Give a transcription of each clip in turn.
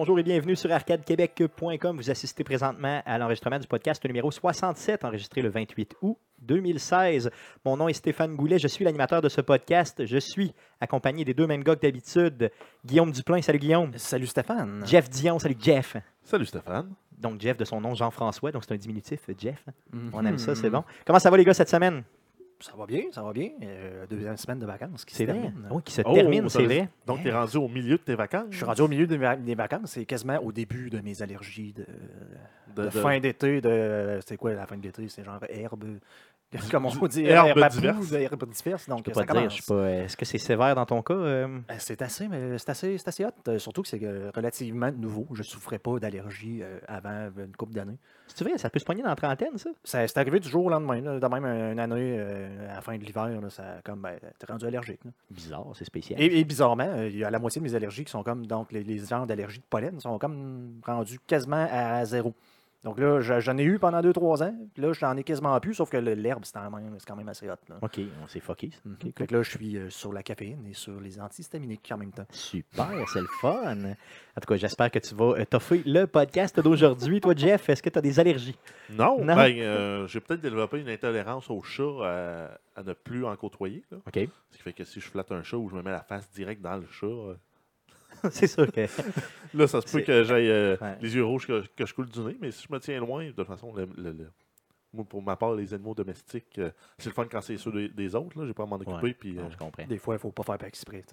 Bonjour et bienvenue sur arcadequebec.com. Vous assistez présentement à l'enregistrement du podcast numéro 67, enregistré le 28 août 2016. Mon nom est Stéphane Goulet, je suis l'animateur de ce podcast. Je suis accompagné des deux mêmes gars que d'habitude. Guillaume Duplain, salut Guillaume. Salut Stéphane. Jeff Dion, salut Jeff. Salut Stéphane. Donc Jeff de son nom Jean-François, donc c'est un diminutif, Jeff. Mhm. On aime ça, c'est bon. Comment ça va les gars cette semaine? Ça va bien, ça va bien. Euh, deuxième semaine de vacances qui se vrai. termine. Oui, qui se Oh, termine, c'est vrai. Donc, tu es rendu au milieu de tes vacances? Je suis rendu au milieu de mes- des vacances, c'est quasiment au début de mes allergies de, de, de de- fin d'été. De, c'est quoi la fin d'été? C'est genre herbe. Comme on dit, herbe diverses. poux, herbe diverses. Donc, Je peux ça pas te dire, je sais pas. Est-ce que c'est sévère dans ton cas? euh? Euh, C'est assez, mais c'est assez, c'est assez hot. Euh, Surtout que c'est relativement nouveau. Je ne souffrais pas d'allergie avant une couple d'années. C'est vrai, ça peut se poigner dans la trentaine, ça? Ça- C'est arrivé du jour au lendemain. là. De même, une année, euh, à la fin de l'hiver, là, ça comme, ben, t'es rendu allergique. là. Bizarre, c'est spécial. Et, et bizarrement, il y a la moitié de mes allergies qui sont comme, donc les, les genres d'allergies de pollen sont comme rendus quasiment à zéro. Donc là, je- j'en ai eu pendant 2-3 ans. Puis là, j'en ai quasiment plus, sauf que l'herbe, c'est quand, même- c'est quand même assez hot. Là. OK, on s'est. Mhm. OK, Fait que là, je suis euh, sur la caféine et sur les antihistaminiques en même temps. Super, c'est le fun. En tout cas, j'espère que tu vas euh, toffer le podcast d'aujourd'hui. Toi, Jeff, est-ce que tu as des allergies? Non, Non? ben, euh, j'ai peut-être développé une intolérance au chat à, à ne plus en côtoyer. là. OK. Ce qui fait que si je flatte un chat ou je me mets la face direct dans le chat, euh, c'est sûr que. là, ça se peut que j'aille euh, Ouais. les yeux rouges que, que je coule du nez. Mais si je me tiens loin, de toute façon, le- le- le- moi, pour ma part, les animaux domestiques, euh, c'est le fun quand c'est ceux des, des autres. Là, j'ai pas à m'en occuper. Ouais, puis, non, euh, je comprends. Des fois, il ne faut pas faire par exprès.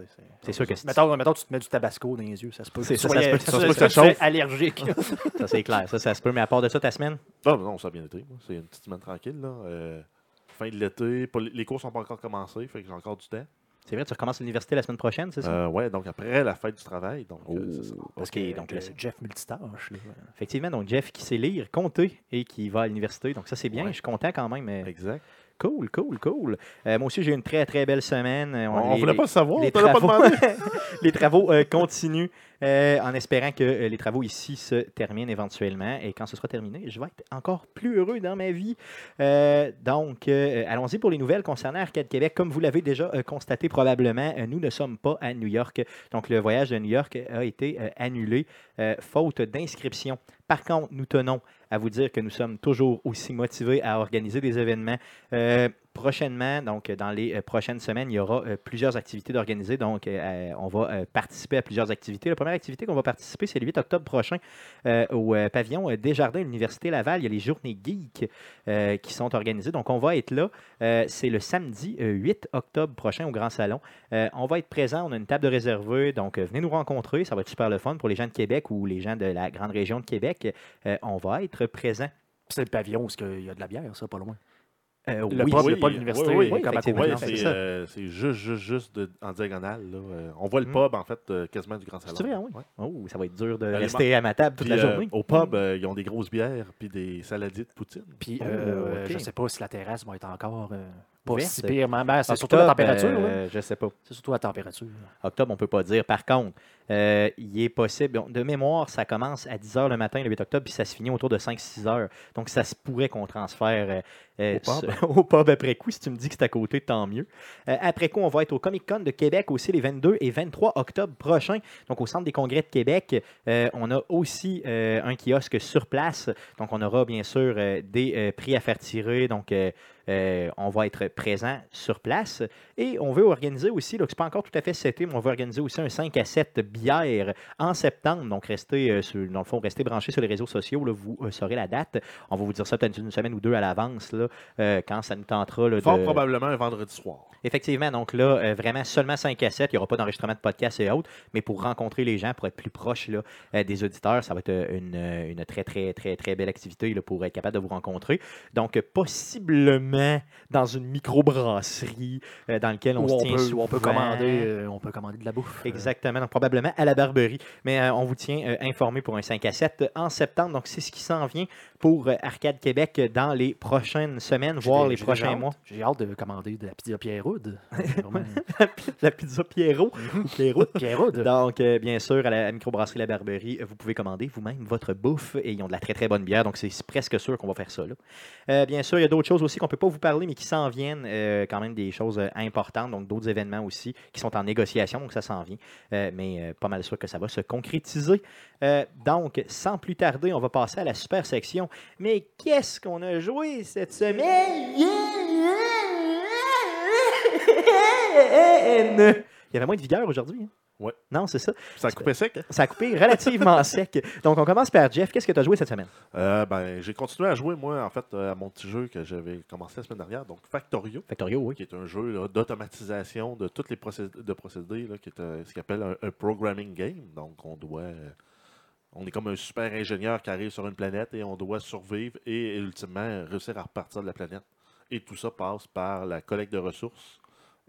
C'est sûr que c'est- Mettons, mettons, tu te mets du tabasco dans les yeux, ça se peut. C'est ça, ça se ça se peut que ça tu sois chauffe. allergique. Ça, c'est clair. Ça, ça se peut. Mais à part de ça, ta semaine? Ah, ben non, ça a bien été. C'est une petite semaine tranquille. Là. Euh, fin de l'été. Les cours sont pas encore commencés, fait que j'ai encore du temps. C'est vrai, tu recommences l'université la semaine prochaine, c'est ça? Euh, ouais, donc après la fête du travail. Donc, euh, c'est ça. Parce Ok, que, donc le le- Jeff multitâche. là. effectivement, donc Jeff qui sait lire, compter et qui va à l'université. Donc, ça, c'est bien. Ouais. Je suis content quand même. euh, Exact. Cool, cool, cool. Euh, moi aussi, j'ai eu une très, très belle semaine. On, les- voulait pas le savoir, les l'a pas travaux, demandé. les travaux euh, continuent euh, en espérant que euh, les travaux ici se terminent éventuellement. Et quand ce sera terminé, je vais être encore plus heureux dans ma vie. Euh, donc, allons-y pour les nouvelles concernant Arcade Québec. Comme vous l'avez déjà constaté probablement, nous ne sommes pas à New York. Donc, le voyage de New York a été annulé faute d'inscription. Par contre, nous tenons à vous dire que nous sommes toujours aussi motivés à organiser des événements. Euh, prochainement, donc dans les euh, prochaines semaines, il y aura euh, plusieurs activités d'organiser. Donc, euh, on va euh, participer à plusieurs activités. La première activité qu'on va participer, c'est le 8 octobre prochain euh, au euh, pavillon euh, Desjardins, l'Université Laval. Il y a les journées geeks euh, qui sont organisées. Donc, on va être là. Euh, c'est le samedi euh, 8 octobre prochain au Grand Salon. Euh, on va être présent. On a une table de réservée. Donc, euh, venez nous rencontrer. Ça va être super le fun pour les gens de Québec ou les gens de la grande région de Québec. Euh, on va être présent. C'est le pavillon où il y a de la bière, ça, pas loin. Euh, Le oui, pub, n'y a pas oui, l'université, oui, comme c'est euh, c'est juste, juste, juste de- en diagonale. Là. Euh, on voit le Mm. pub, en fait, euh, quasiment du Grand Salon. C'est vrai, oui? Ouais. Oh, ça va être dur de les rester à ma table toute Puis, la euh, journée. au pub, euh, ils ont des grosses bières puis des saladiers de poutine. Puis, Oh, euh, je ne sais pas si la terrasse va être encore euh, pas si pire. mais ben, c'est surtout la température. là. euh, je sais pas. C'est surtout la température. Octobre, on peut pas dire. Par contre, euh, il est possible. De mémoire, ça commence à 10 h le matin, le 8 octobre, puis ça se finit autour de 5-6 h. Donc, ça se pourrait qu'on transfère euh, euh, Au pub. au pub après coup. Si tu me dis que c'est à côté, tant mieux. Après coup, on va être au Comic Con de Québec aussi les 22 et 23 octobre prochains. Donc, au Centre des congrès de Québec, on a aussi un kiosque sur place. Donc, on aura bien sûr des prix à faire tirer. Donc, euh, on va être présent sur place. Et on veut organiser aussi, là, que c'est pas encore tout à fait seté, mais on va organiser aussi un 5 à 7 bières en septembre. Donc, restez, euh, sur, dans le fond, restez branchés sur les réseaux sociaux. là, vous euh, saurez la date. On va vous dire ça peut-être une semaine ou deux à l'avance, là, euh, quand ça nous tentera. là, Fort de- probablement un vendredi soir. Effectivement, donc là, euh, vraiment seulement 5 à 7. Il n'y aura pas d'enregistrement de podcast et autres, mais pour rencontrer les gens, pour être plus proche là, euh, des auditeurs, ça va être une, une très, très, très, très belle activité là, pour être capable de vous rencontrer. Donc, euh, dans une microbrasserie euh, dans laquelle on Où se on, tient peut, où souvent. on, peut commander, euh, on peut commander de la bouffe. Exactement, donc probablement à la Barberie. Mais euh, on vous tient euh, informé pour un 5 à 7 en septembre. Donc, c'est ce qui s'en vient pour euh, Arcade Québec dans les prochaines semaines, voire les prochains mois. J'ai hâte de commander de la pizza Pierre-Houd. Vraiment. la pizza Pierrot. Pierrot. Pierre-Houd. Donc, euh, bien sûr, à la microbrasserie La Barberie, euh, vous pouvez commander vous-même votre bouffe et ils ont de la très, très bonne bière. Donc, c'est presque sûr qu'on va faire ça. là. Euh, bien sûr, il y a d'autres choses aussi qu'on ne peut pas vous parler, mais qui s'en viennent, euh, quand même des choses euh, importantes, donc d'autres événements aussi qui sont en négociation, donc ça s'en vient. Euh, mais pas mal sûr que ça va se concrétiser. Donc, sans plus tarder, on va passer à la super section. Mais qu'est-ce qu'on a joué cette semaine? Il y avait moins de vigueur aujourd'hui. hein? Ouais. Non, c'est ça. Ça a coupé sec? hein? Ça a coupé relativement sec. Donc, on commence par Jeff. Qu'est-ce que tu as joué cette semaine? Euh, ben, j'ai continué à jouer, moi, en fait, euh, à mon petit jeu que j'avais commencé la semaine dernière, donc Factorio, Factorio, oui. qui est un jeu d'automatisation de tous les procédés, de procédés là, qui est euh, ce qu'on appelle un, un programming game. Donc, on doit. euh, on est comme un super ingénieur qui arrive sur une planète et on doit survivre et, ultimement réussir à repartir de la planète. Et tout ça passe par la collecte de ressources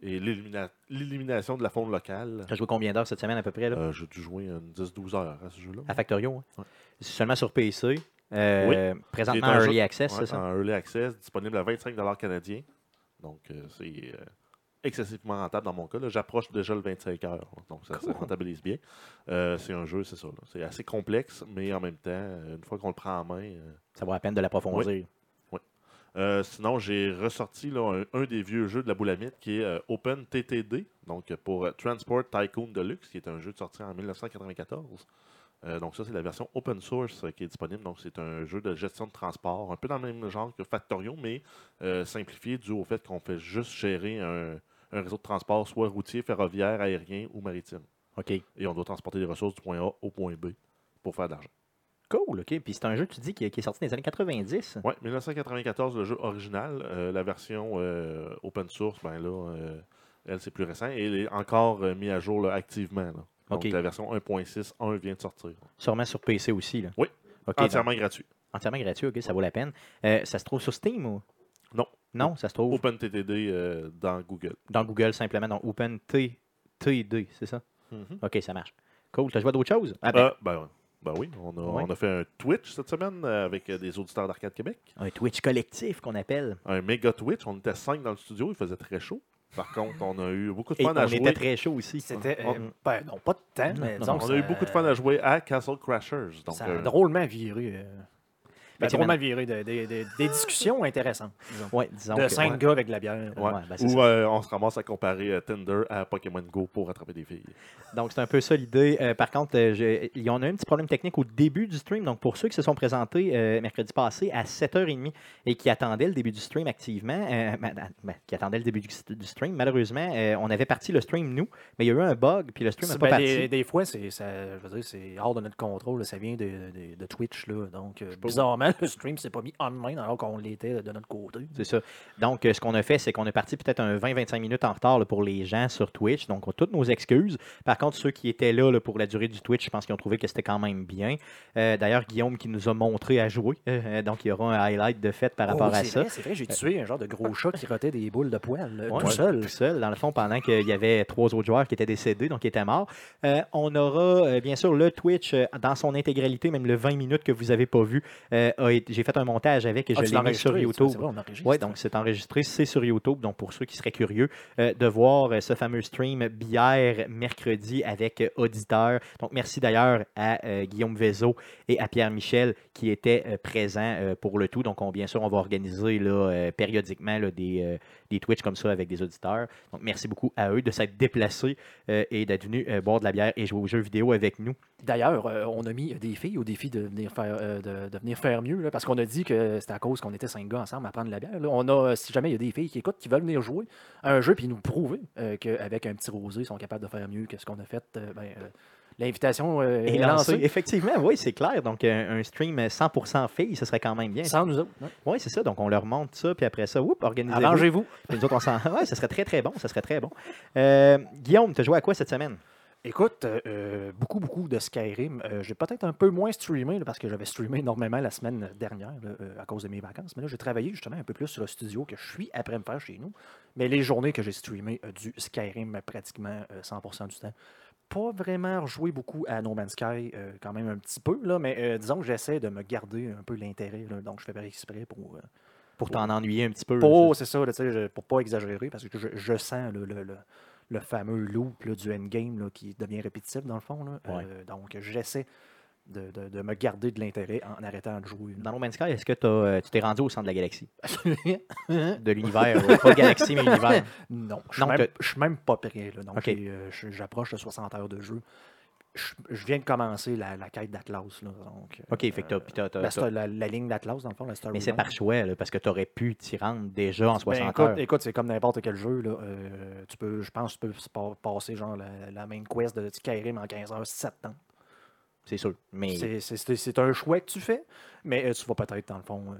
et l'élimina- l'élimination de la faune locale. Tu as joué combien d'heures cette semaine à peu près? Euh, j'ai dû jouer une 10-12 heures à ce jeu-là. À Factorio, hein? Ouais. C'est seulement sur PC. euh, Présentement est un en Early jeu- Access, Ouais, c'est ça? En Early Access, disponible à 25 canadiens. Donc, euh, c'est excessivement rentable dans mon cas. J'approche déjà le 25 heures. Donc, ça, ça Cool. rentabilise bien. C'est un jeu, c'est ça. C'est assez complexe, mais en même temps, une fois qu'on le prend en main. Ça vaut la peine de l'approfondir. Euh, sinon, j'ai ressorti là, un, un des vieux jeux de la boulamite qui est euh, Open TTD, donc euh, pour euh, Transport Tycoon Deluxe, qui est un jeu sorti en 1994. Euh, donc ça, c'est la version open source qui est disponible. Donc c'est un jeu de gestion de transport, un peu dans le même genre que Factorio, mais simplifié dû au fait qu'on fait juste gérer un, un réseau de transport, soit routier, ferroviaire, aérien ou maritime. OK. Et on doit transporter des ressources du point A au point B pour faire de l'argent. Cool, OK. Puis c'est un jeu, tu dis, qui est, sorti dans les années 90. Oui, 1994, le jeu original. Euh, la version euh, open source, ben là, euh, elle, c'est plus récent. Et elle est encore mise à jour là, activement. là. Donc, la version 1.6.1 vient de sortir. Sûrement sur PC aussi. Là. Oui. OK. donc, Entièrement gratuit. entièrement gratuit, OK, ça vaut la peine. Ça se trouve sur Steam ou? Non. Non, ça se trouve OpenTTD dans Google. dans Google simplement, dans OpenTTD, c'est ça? OK, ça marche. Cool. Tu as joué à d'autres choses? Ah, ben, ben, ben oui, on a, Ouais. on a fait un Twitch cette semaine euh, avec euh, des auditeurs d'Arcade Québec. un Twitch collectif qu'on appelle. Un méga Twitch. On était cinq dans le studio, il faisait très chaud. Par contre, on a eu beaucoup de Et fun on à était jouer. très chaud aussi. C'était. On- euh, ben, non, pas de temps, mais non, disons On a eu beaucoup de fun à jouer à Castle Crashers. Donc, Ça a euh, drôlement viré. euh, ben, Effectivement. drôlement viré. de- de- de- des discussions intéressantes. disons. Ouais, disons De que- cinq ouais. gars avec de la bière. ouais. ouais, ben, Ou euh, on se ramasse à comparer euh, Tinder à Pokémon Go pour attraper des filles. Donc, c'est un peu ça l'idée. Euh, par contre, euh, je- il y en a un petit problème technique au début du stream. Donc, pour ceux qui se sont présentés euh, mercredi passé à 7h30 et qui attendaient le début du stream activement, euh, ben, ben, qui attendaient le début du, du stream, malheureusement, euh, on avait parti le stream, nous, mais il y a eu un bug, puis le stream n'a pas ben, parti. des, des fois, c'est ça- je veux dire, c'est hors de notre contrôle. là, Ça vient de, de- de Twitch. Là, donc, euh, le stream s'est pas mis en main alors qu'on l'était de notre côté. C'est ça. Donc, euh, ce qu'on a fait, c'est qu'on est parti peut-être un 20-25 minutes en retard là, pour les gens sur Twitch. Donc, on- toutes nos excuses. Par contre, ceux qui étaient là, là, pour la durée du Twitch, je pense qu'ils ont trouvé que c'était quand même bien. Euh, D'ailleurs, Guillaume qui nous a montré à jouer. Euh, donc, il y aura un highlight de fait par rapport Oh, à c'est ça. c'est vrai, j'ai tué un genre de gros chat qui rotait des boules de poils là, Ouais, tout seul. Tout seul, dans le fond, pendant qu'il y avait trois autres joueurs qui étaient décédés, donc qui étaient morts. Euh, on aura, bien sûr, le Twitch dans son intégralité, même le 20 minutes que vous n'avez pas vu. euh, a J'ai fait un montage avec et Ah, je l'ai mis sur YouTube. Vrai, on. Oui, donc c'est enregistré, c'est sur YouTube. Donc pour ceux qui seraient curieux euh, de voir euh, ce fameux stream bière mercredi avec euh, auditeur. Donc merci d'ailleurs à Guillaume Vézo et à Pierre Michel qui étaient euh, présents euh, pour le tout. Donc on- bien sûr, on va organiser là, euh, périodiquement là, des, des Twitch comme ça avec des auditeurs. Donc merci beaucoup à eux de s'être déplacés et d'être venus boire de la bière et jouer aux jeux vidéo avec nous. D'ailleurs, on a mis des filles au défi de venir faire, de, de venir faire mieux, parce qu'on a dit que c'était à cause qu'on était cinq gars ensemble à prendre la bière. On a, si jamais il y a des filles qui écoutent, qui veulent venir jouer à un jeu puis nous prouver qu'avec un petit rosé, ils sont capables de faire mieux que ce qu'on a fait, ben, l'invitation euh, est lancé. lancée. Effectivement, oui, c'est clair. Donc un, un stream 100% filles, ce serait quand même bien. Sans nous autres. Oui, c'est ça. Donc, on leur montre ça, puis après ça, oups, organisez-vous. Arrangez-vous. Puis nous autres, on s'en... Ouais, ça serait très, très bon. Ça serait très bon. Euh, Guillaume, tu as joué à quoi cette semaine? Écoute, euh, beaucoup, beaucoup de Skyrim. Euh, j'ai peut-être un peu moins streamé là, parce que j'avais streamé énormément la semaine dernière là, euh, à cause de mes vacances. Mais là, j'ai travaillé justement un peu plus sur le studio que je suis après me faire chez nous. Mais les journées que j'ai streamé euh, du Skyrim pratiquement euh, 100% du temps. Pas vraiment rejoué beaucoup à No Man's Sky, euh, quand même un petit peu, là, mais euh, disons que j'essaie de me garder un peu l'intérêt. donc, je fais pas exprès pour. euh, Pour t'en ennuyer un petit peu. pour, c'est ça, là, pour pas exagérer, parce que je, je sens le, le- le- le fameux loop là, du endgame là, qui devient répétitif dans le fond. Ouais. Donc, j'essaie de, de- de me garder de l'intérêt en arrêtant de jouer. Dans No Man's Sky, est-ce que t'as, euh, tu t'es rendu au centre de la galaxie? De l'univers, ouais, pas galaxie, mais univers. je suis Non, même, t'as- je suis même pas prêt. Là. Donc, euh, je- j'approche de 60 heures de jeu. Je, je viens de commencer la, la quête d'Atlas. Donc, OK, fait que la, ligne d'Atlas, dans le fond, la story. Mais c'est par choix, là, parce que tu aurais pu t'y rendre déjà en 60 Ben, écoute, heures. écoute, c'est comme n'importe quel jeu. Là. euh, tu peux, je pense que tu peux passer genre la, la main quest de Skyrim en 15 heures, 7 ans. C'est sûr. Mais C'est- un choix que tu fais, mais euh, tu vas peut-être, dans le fond, euh,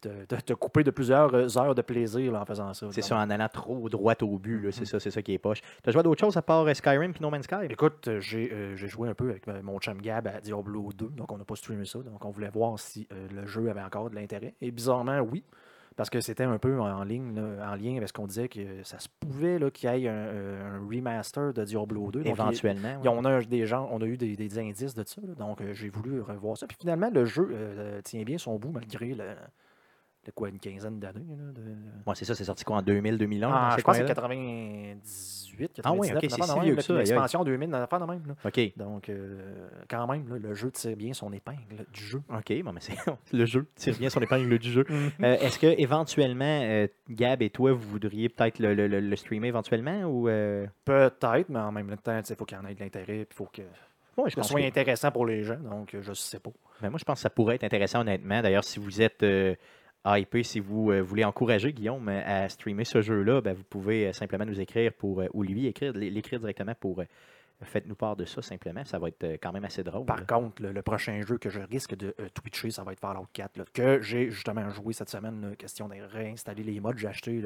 te, te- te couper de plusieurs euh, heures de plaisir là, en faisant ça. c'est ça, en allant trop droit au but, c'est ça, c'est ça qui est poche. T'as joué à d'autres choses à part Skyrim puis No Man's Sky? Écoute, j'ai euh, joué un peu avec mon chum Gab à Diablo 2, donc on n'a pas streamé ça, donc on voulait voir si euh, le jeu avait encore de l'intérêt. Et bizarrement, oui, parce que c'était un peu en ligne, là, en lien avec ce qu'on disait que ça se pouvait qu'il y ait un, euh, un remaster de Diablo 2. Donc, il- Éventuellement. ouais. on, a des gens, on a eu des, des indices de ça, là, donc euh, j'ai voulu revoir ça. Puis finalement, le jeu euh, tient bien son bout malgré le, le quoi, une quinzaine d'années. là, de- Ouais, c'est ça, c'est sorti quoi en 2000, 2001? Ah, dans je pense que c'est coins-là? 98, Ah ouais, 99, ok, une c'est si de vieux que ça. L'expansion 2000, une affaire de même. là. OK. Donc, euh, quand même, là, le jeu tire bien son épingle du jeu. OK, bon, mais c'est le jeu tire bien son épingle du jeu. Euh, Est-ce que éventuellement, euh, Gab et toi, vous voudriez peut-être le, le- le- le streamer éventuellement ou Peut-être, mais en même temps, il faut qu'il y en ait de l'intérêt, il faut que Ouais, je ce soit que- intéressant pour les gens. Donc, je sais pas. Ben, moi, je pense que ça pourrait être intéressant, honnêtement. D'ailleurs, si vous êtes hypé, si vous euh, voulez encourager Guillaume euh, à streamer ce jeu-là, ben, vous pouvez euh, simplement nous écrire pour, ou lui écrire, l'écrire directement pour. Faites-nous part de ça simplement. Ça va être euh, quand même assez drôle. Par là. contre, le, le prochain jeu que je risque de euh, twitcher, ça va être Fallout 4, là, que j'ai justement joué cette semaine. là, question de réinstaller les mods. J'ai acheté,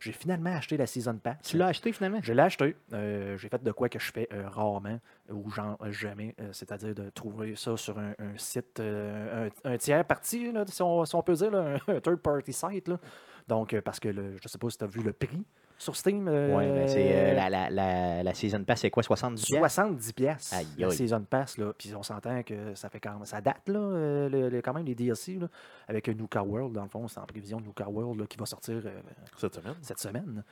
j'ai finalement acheté la Season Pass. Tu l'as acheté finalement? Je l'ai acheté. Euh, j'ai fait de quoi que je fais euh, rarement ou genre jamais, c'est-à-dire de trouver ça sur un, un site, un, un tiers parti, si, on, si on peut dire, un, third party site. Donc, parce que le, je sais pas si tu as vu le prix sur Steam. Oui, ben c'est euh, euh, la, la, la, la Season Pass, c'est quoi, 70 piastres? 70 pièces la. Season Pass. Là. Puis on s'entend que ça fait quand même, ça date, là, euh, le- le- quand même, les DLC, là, avec Nuka World, dans le fond, c'est en prévision de Nuka World là, qui va sortir euh, Cette semaine. cette semaine.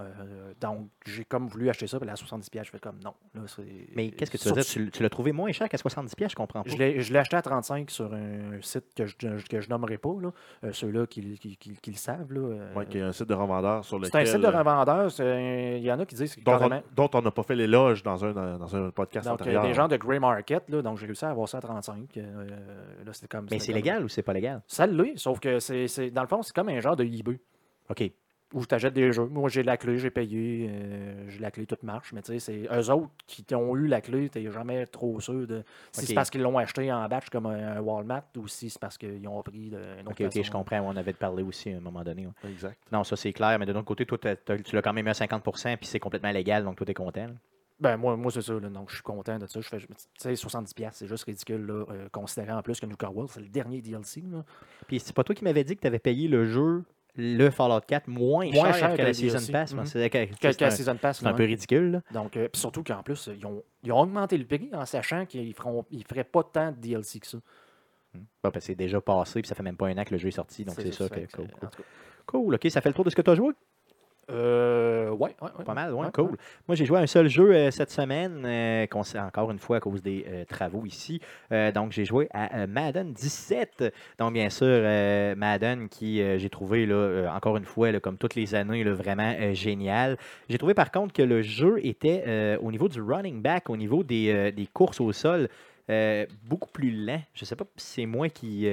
Euh, donc, j'ai comme voulu acheter ça, puis à 70 pièces, je fais comme non. Là, Mais qu'est-ce que tu veux dire? Sur- Tu, tu l'as trouvé moins cher qu'à 70 piastres, je comprends pas. Je l'ai je l'ai acheté à 35 sur un site que je que je nommerai pas, là. Euh, ceux-là qui, qui, qui- qui le savent. Là, euh, Ouais, qui est un site de revendeur sur lequel. c'est un site de revendeur. Il y en a qui disent que dont, carrément- on, dont on n'a pas fait l'éloge dans un, dans un podcast Donc, antérieur. des gens de Grey Market, là, donc j'ai réussi à avoir ça à 35. euh, là, c'était comme, Mais c'est comme- légal ou c'est pas légal? Ça l'est, sauf que c'est, c'est- dans le fond, c'est comme un genre de eBay OK. Où tu achètes des jeux. Moi, j'ai la clé, j'ai payé, euh, j'ai la clé, tout marche. Mais tu sais, c'est eux autres qui ont eu la clé, tu jamais trop sûr de si c'est parce qu'ils l'ont acheté en batch comme un, un Walmart ou si c'est parce qu'ils ont pris de, une autre OK, OK, je comprends. On avait parlé aussi à un moment donné. ouais. Exact. Non, ça c'est clair, mais de l'autre côté, toi, t'as- t'as- tu l'as quand même eu à 50% puis c'est complètement légal, donc toi, t'es content. là. Ben, moi, moi c'est ça. là. donc, je suis content de ça. Je fais, je- tu sais, 70$, c'est juste ridicule, là, euh, considérant en plus que Nuka World, c'est le dernier DLC. là. Puis c'est pas toi qui m'avais dit que tu avais payé le jeu, le Fallout 4, moins, Moins cher, cher que, que la Season DLC. Pass. C'est que- un, peu ridicule. là. Donc, euh, surtout qu'en plus, ils ont, ils ont augmenté le prix en sachant qu'ils ne ils feraient pas tant de DLC que ça. Bon, que c'est déjà passé, puis ça fait même pas un an que le jeu est sorti, donc c'est ça. que- cool, cool. Cool, OK, ça fait le tour de ce que tu as joué? Euh, ouais, ouais, ouais. Pas mal, ouais, Ouais, cool. ouais. Moi, j'ai joué à un seul jeu euh, cette semaine, euh, encore une fois à cause des euh, travaux ici. Donc, j'ai joué à Madden 17. Donc, bien sûr, Madden qui, j'ai trouvé, là, encore une fois, là, comme toutes les années, là, vraiment génial. J'ai trouvé par contre que le jeu était, au niveau du running back, au niveau des, des courses au sol, beaucoup plus lent. Je ne sais pas si c'est moi qui.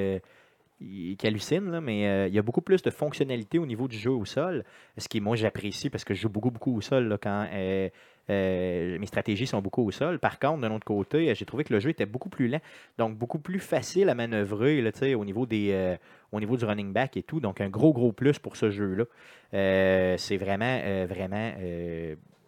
Qui hallucine, là, mais euh, il y a beaucoup plus de fonctionnalités au niveau du jeu au sol. Ce qui, moi, j'apprécie parce que je joue beaucoup, beaucoup au sol là, quand euh, euh, mes stratégies sont beaucoup au sol. Par contre, d'un autre côté, j'ai trouvé que le jeu était beaucoup plus lent, donc beaucoup plus facile à manœuvrer là, au, niveau des, au niveau du running back et tout. Donc, un gros, gros plus pour ce jeu-là. C'est vraiment, vraiment.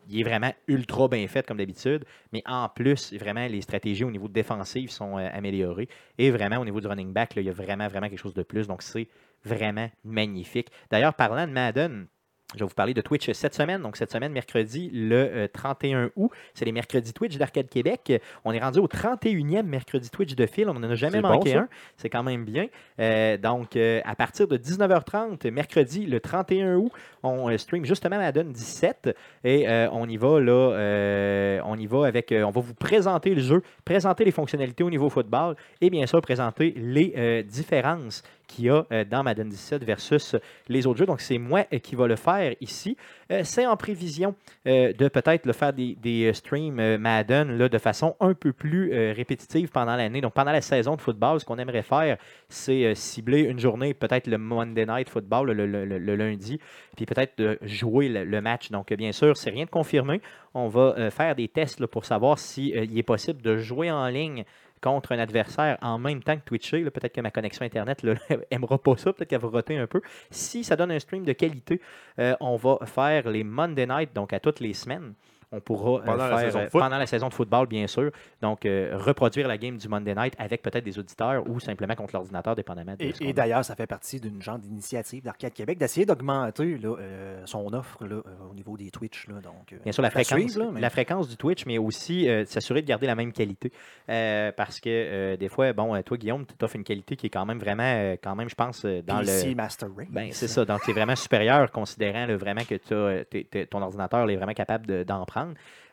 Il est vraiment ultra bien fait comme d'habitude, mais en plus, vraiment, les stratégies au niveau défensif sont euh, améliorées. Et vraiment, au niveau du running back, là, il y a vraiment, vraiment quelque chose de plus. Donc, c'est vraiment magnifique. D'ailleurs, parlant de Madden, je vais vous parler de Twitch cette semaine. Donc, cette semaine, mercredi, le euh, 31 août, c'est les mercredis Twitch d'Arcade Québec. On est rendu au 31e mercredi Twitch de fil. On n'en a jamais bon, manqué un. C'est quand même bien. Euh, donc, euh, à partir de 19h30, mercredi, le 31 août, on euh, stream justement Madden 17 et euh, on y va là, euh, on y va avec, euh, on va vous présenter le jeu, présenter les fonctionnalités au niveau football et bien sûr présenter les euh, différences qu'il y a euh, dans Madden 17 versus les autres jeux. Donc c'est moi euh, qui va le faire ici. Euh, c'est en prévision euh, de peut-être le faire des, des, euh, streams euh, Madden là, de façon un peu plus euh, répétitive pendant l'année. Donc pendant la saison de football, ce qu'on aimerait faire, c'est euh, cibler une journée, peut-être le Monday Night Football, le, le- le- lundi, puis peut-être de jouer le, match. Donc, euh, bien sûr, c'est rien de confirmé. On va euh, faire des tests pour savoir s'il est possible de jouer en ligne contre un adversaire en même temps que Twitcher. Peut-être que ma connexion Internet n'aimera pas ça, peut-être qu'elle va roter un peu. Si ça donne un stream de qualité, euh, on va faire les Monday Night, donc à toutes les semaines. On pourra euh, Pendant la faire saison de euh, pendant la saison de football, bien sûr. Donc, euh, reproduire la game du Monday Night avec peut-être des auditeurs ou simplement contre l'ordinateur, dépendamment de Et, et d'ailleurs, ça fait partie d'une genre d'initiative d'Arcade Québec d'essayer d'augmenter là, euh, son offre là, euh, au niveau des Twitch. Là, donc, euh, Bien sûr, la fréquence, suivre, là, mais- la fréquence du Twitch, mais aussi euh, s'assurer de garder la même qualité. Euh, parce que euh, des fois, bon, toi, Guillaume, tu offres une qualité qui est quand même vraiment, euh, quand même, je pense, dans PC le. Master Race. Ben, c'est ça. Donc, c'est vraiment supérieur, considérant là, vraiment que t'es- t'es- ton ordinateur est vraiment capable de- d'en prendre.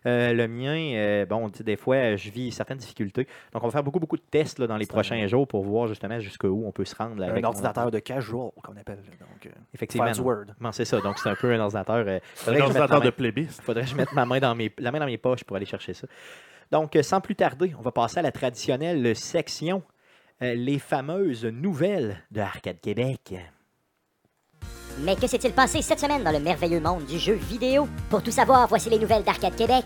Euh, le mien, euh, bon, des fois, euh, je vis certaines difficultés. Donc, on va faire beaucoup, beaucoup de tests là, dans les prochains jours pour voir justement jusqu'où on peut se rendre. là, un avec mon ordinateur de casual qu'on appelle. Donc, euh, Effectivement. c'est ça. Donc, c'est un peu un ordinateur. euh, Un ordinateur main- de faudrait que je mette ma main dans mes, la main dans mes poches pour aller chercher ça. Donc, sans plus tarder, on va passer à la traditionnelle section, euh, les fameuses nouvelles de Arcade Québec. Mais que s'est-il passé cette semaine dans le merveilleux monde du jeu vidéo? Pour tout savoir, voici les nouvelles d'Arcade Québec.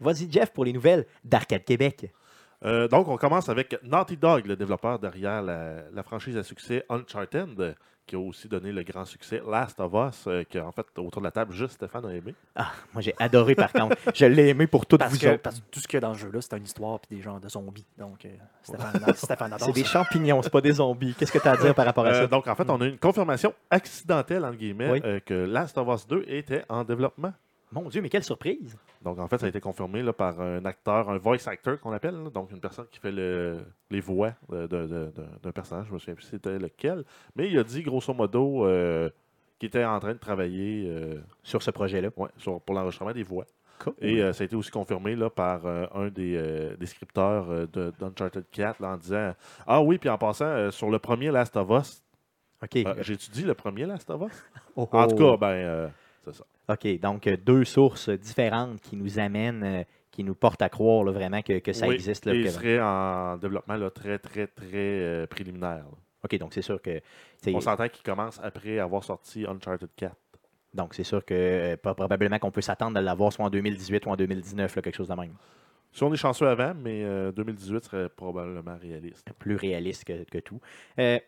Vas-y, Jeff, pour les nouvelles d'Arcade Québec. Euh, donc, on commence avec Naughty Dog, le développeur derrière la, la franchise à succès Uncharted, qui a aussi donné le grand succès Last of Us, euh, que, en fait, autour de la table, juste Stéphane a aimé. Ah, moi, j'ai adoré, par contre. Je l'ai aimé pour toutes Parce vous que, autres. parce que tout ce qu'il y a dans ce jeu-là, c'est une histoire et des genres de zombies. Donc, euh, Stéphane, Stéphane adore C'est des champignons, c'est pas des zombies. Qu'est-ce que tu as à dire par rapport à Euh, ça? donc, en fait, on a une confirmation accidentelle, entre guillemets, Oui. euh, que Last of Us 2 était en développement. Mon Dieu, mais quelle surprise! Donc, en fait, ça a été confirmé là, par un acteur, un voice actor qu'on appelle, là, donc une personne qui fait le- les voix d'un personnage. Je me souviens plus c'était lequel. Mais il a dit, grosso modo, euh, qu'il était en train de travailler euh, Sur ce projet-là. sur- pour l'enregistrement des voix. Cool. Et euh, ça a été aussi confirmé là, par un des, des scripteurs de d'Uncharted 4 là, en disant Ah oui, puis en passant, sur le premier Last of Us, OK. euh, j'ai-tu dit le premier Last of Us? Oh, En tout oh. cas, ben, euh, c'est ça. OK, donc euh, deux sources différentes qui nous amènent, euh, qui nous portent à croire là, vraiment que, que ça Oui, existe. Là, et que- il serait en développement là, très, très, très euh, préliminaire. OK, donc c'est sûr que. On s'entend qu'il commence après avoir sorti Uncharted 4. Donc c'est sûr que euh, pas- probablement qu'on peut s'attendre à l'avoir soit en 2018 ou en 2019, là, quelque chose de même. Si on est chanceux avant, mais euh, 2018 serait probablement réaliste. Plus réaliste que, que tout. Euh,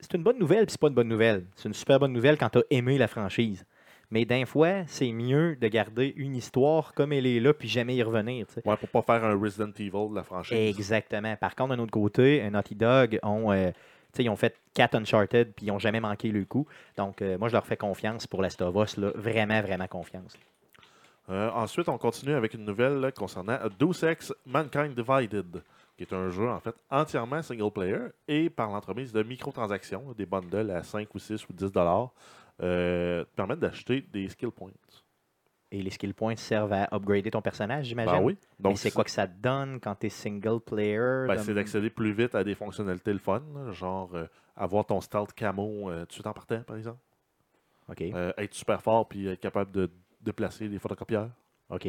c'est une bonne nouvelle, puis c'est pas une bonne nouvelle. C'est une super bonne nouvelle quand tu as aimé la franchise. Mais d'un fois, c'est mieux de garder une histoire comme elle est là, puis jamais y revenir. sais. Ouais, pour pas faire un Resident Evil de la franchise. Exactement. Par contre, d'un autre côté, Naughty Dog ont, euh, ils ont fait 4 Uncharted puis ils n'ont jamais manqué le coup. Donc, euh, moi, je leur fais confiance pour Last of Us. Là. Vraiment, vraiment confiance. Euh, ensuite, on continue avec une nouvelle là, concernant Deus Ex Mankind Divided, qui est un jeu en fait entièrement single player et par l'entremise de microtransactions, des bundles à 5 ou 6 ou 10 dollars, euh, te permettent d'acheter des skill points. Et les skill points servent à upgrader ton personnage, j'imagine? Ben oui. Mais Donc, c'est quoi que ça te donne quand tu es single player? Ben, c'est d'accéder plus vite à des fonctionnalités le fun, là, genre euh, avoir ton stealth camo euh, tout en partant, par exemple. OK. Euh, être super fort puis être capable de déplacer les photocopieurs. OK.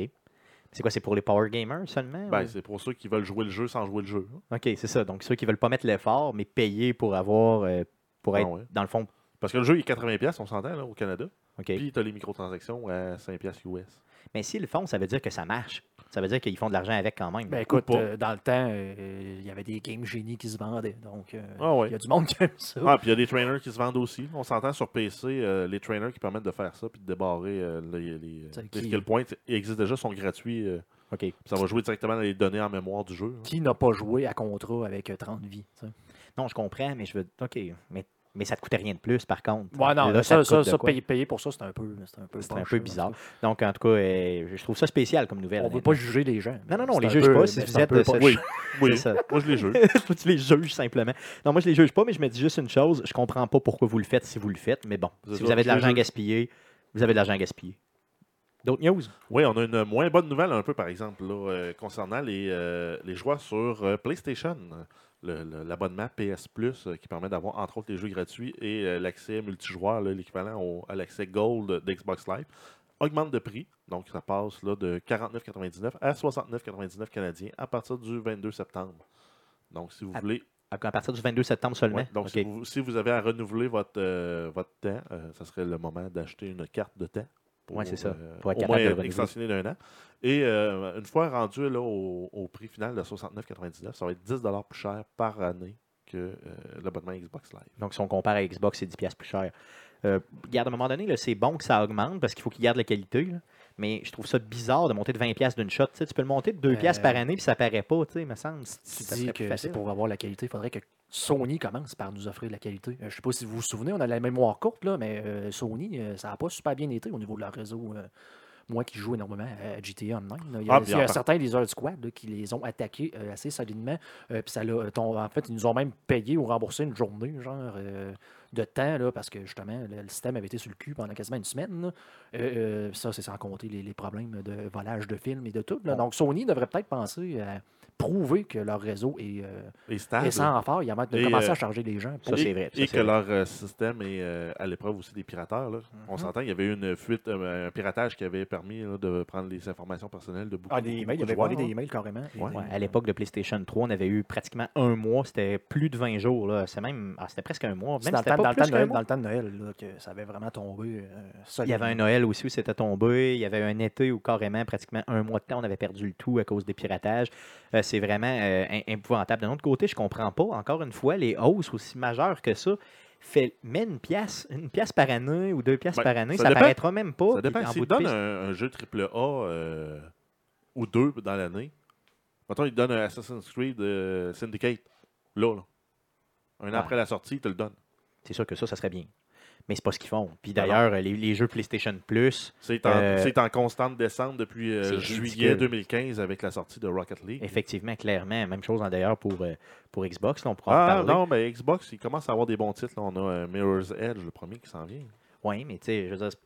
C'est quoi? C'est pour les power gamers seulement? Ben, ou- c'est pour ceux qui veulent jouer le jeu sans jouer le jeu. hein. OK, c'est ça. Donc, ceux qui veulent pas mettre l'effort, mais payer pour avoir... euh, pour Ah être, ouais. dans le fond... Parce que le jeu il est 80$, on s'entend, là, au Canada. Puis tu as les microtransactions à 5$ US. Mais s'ils le font, ça veut dire que ça marche. Ça veut dire qu'ils font de l'argent avec quand même. Ben écoute, euh, dans le temps, euh, il y avait des Game Genie qui se vendaient. Donc, euh, il Ah ouais. y a du monde qui aime ça. Ah, puis il y a des trainers qui se vendent aussi. On s'entend sur PC, euh, les trainers qui permettent de faire ça puis de débarrer euh, les, les, les skill points. Ils existent déjà, sont gratuits. euh, OK. ça va jouer directement dans les données en mémoire du jeu. hein. Qui n'a pas joué à contrat avec euh, 30 vies? Non, je comprends, mais je veux. OK. Mais Mais ça te coûtait rien de plus, par contre. Ouais, non, Là, ça, payer, payer pour ça, c'est un peu, c'est un peu, C'est un peu bizarre. Donc, en tout cas, euh, je trouve ça spécial comme nouvelle. On ne veut pas juger les gens. Non, non, non, on les juge peu- pas. Si vous êtes de Oui, oui. Ça. Moi, je les juge. Tu les juges simplement. Non, moi, je les juge pas, mais je me dis juste une chose. Je comprends pas pourquoi vous le faites si vous le faites. Mais bon, si vous avez de l'argent gaspiller, vous avez de l'argent à gaspiller. D'autres news? Oui, on a une moins bonne nouvelle un peu, par exemple, là, euh, concernant les, euh, les joueurs sur euh, PlayStation. L'abonnement PS Plus euh, qui permet d'avoir, entre autres, les jeux gratuits et euh, l'accès multijoueur, l'équivalent à l'accès Gold d'Xbox Live, augmente de prix. Donc, ça passe là, de 49,99 à 69,99 canadiens à partir du 22 septembre. Donc, si vous À- voulez À à partir du 22 septembre seulement? Ouais, donc, si, vous, si vous avez à renouveler votre, euh, votre temps, euh, ça serait le moment d'acheter une carte de temps. Pour, Ouais, c'est ça, euh, pour être au capable moins de extensionner d'un an. Et euh, une fois rendu là, au, au prix final de 69,99, ça va être 10 plus cher par année que euh, l'abonnement Xbox Live. Donc, si on compare à Xbox, c'est 10$ piastres plus cher. Euh, regarde, à un moment donné, c'est bon que ça augmente parce qu'il faut qu'il garde la qualité. là. Mais je trouve ça bizarre de monter de 20$ piastres d'une shot. Tu tu peux le monter de 2$ piastres par année puis ça paraît pas, tu sais, me semble. Tu Ça dis que c'est pour avoir la qualité. Il faudrait que Sony commence par nous offrir de la qualité. Euh, je ne sais pas si vous vous souvenez, on a la mémoire courte, là, mais euh, Sony, euh, ça n'a pas super bien été au niveau de leur réseau. euh, moi qui joue énormément à GTA Online, là, il y a, Ah, il puis y a en- certains Lizard Squad là, qui les ont attaqués assez solidement. Puis ça l'a- ton- en fait, ils nous ont même payé ou remboursé une journée genre, euh, de temps là, parce que justement, le, système avait été sur le cul pendant quasiment une semaine. là. Ça, c'est sans compter les, les problèmes de volage de films et de tout. là. Donc, Sony devrait peut-être penser à prouver que leur réseau est, euh, Et est stable. sans faille avant de Et, commencer euh, à charger les gens. Ça, et, c'est vrai, ça, et que vrai. leur euh, système est euh, à l'épreuve aussi des pirateurs. là. On Mhm. s'entend, il y avait eu une fuite, euh, un piratage qui avait permis là, de prendre les informations personnelles de beaucoup, Ah, des emails, beaucoup il de avait joueurs, volé des emails carrément. Ouais. Ouais, à l'époque de PlayStation 3, on avait eu pratiquement un mois. C'était plus de 20 jours. là. C'est même, ah, c'était presque un mois. Même dans, le c'était temps, pas dans, le plus temps de Noël, mois. dans le temps de Noël là, que ça avait vraiment tombé. euh, Il y avait un. Noël aussi où c'était tombé. Il y avait un été où carrément, pratiquement un mois de temps, on avait perdu le tout à cause des piratages. Euh, c'est vraiment euh, épouvantable. D'un autre côté, je comprends pas, encore une fois, les hausses aussi majeures que ça. Fait, mets une pièce, une pièce par année ou deux pièces Ben, par année, ça ça, paraîtra même pas. Ça dépend. Donnent piste- un, un jeu AAA euh, ou deux dans l'année, mettons, ils donnent un Assassin's Creed euh, Syndicate, là, là. Un an Ouais. après la sortie, ils te le donnent. C'est sûr que ça, ça serait bien. Mais c'est pas ce qu'ils font. Puis d'ailleurs, les, les jeux PlayStation Plus, C'est en, Euh, en constante descente depuis euh, juillet ridicule. 2015 avec la sortie de Rocket League. effectivement, clairement, même chose hein, d'ailleurs pour, euh, pour Xbox, là, on pourra en Ah non, mais Xbox, il commence à avoir des bons titres. là. On a Mirror's Edge, le premier qui s'en vient. Oui, mais tu sais, je veux dire,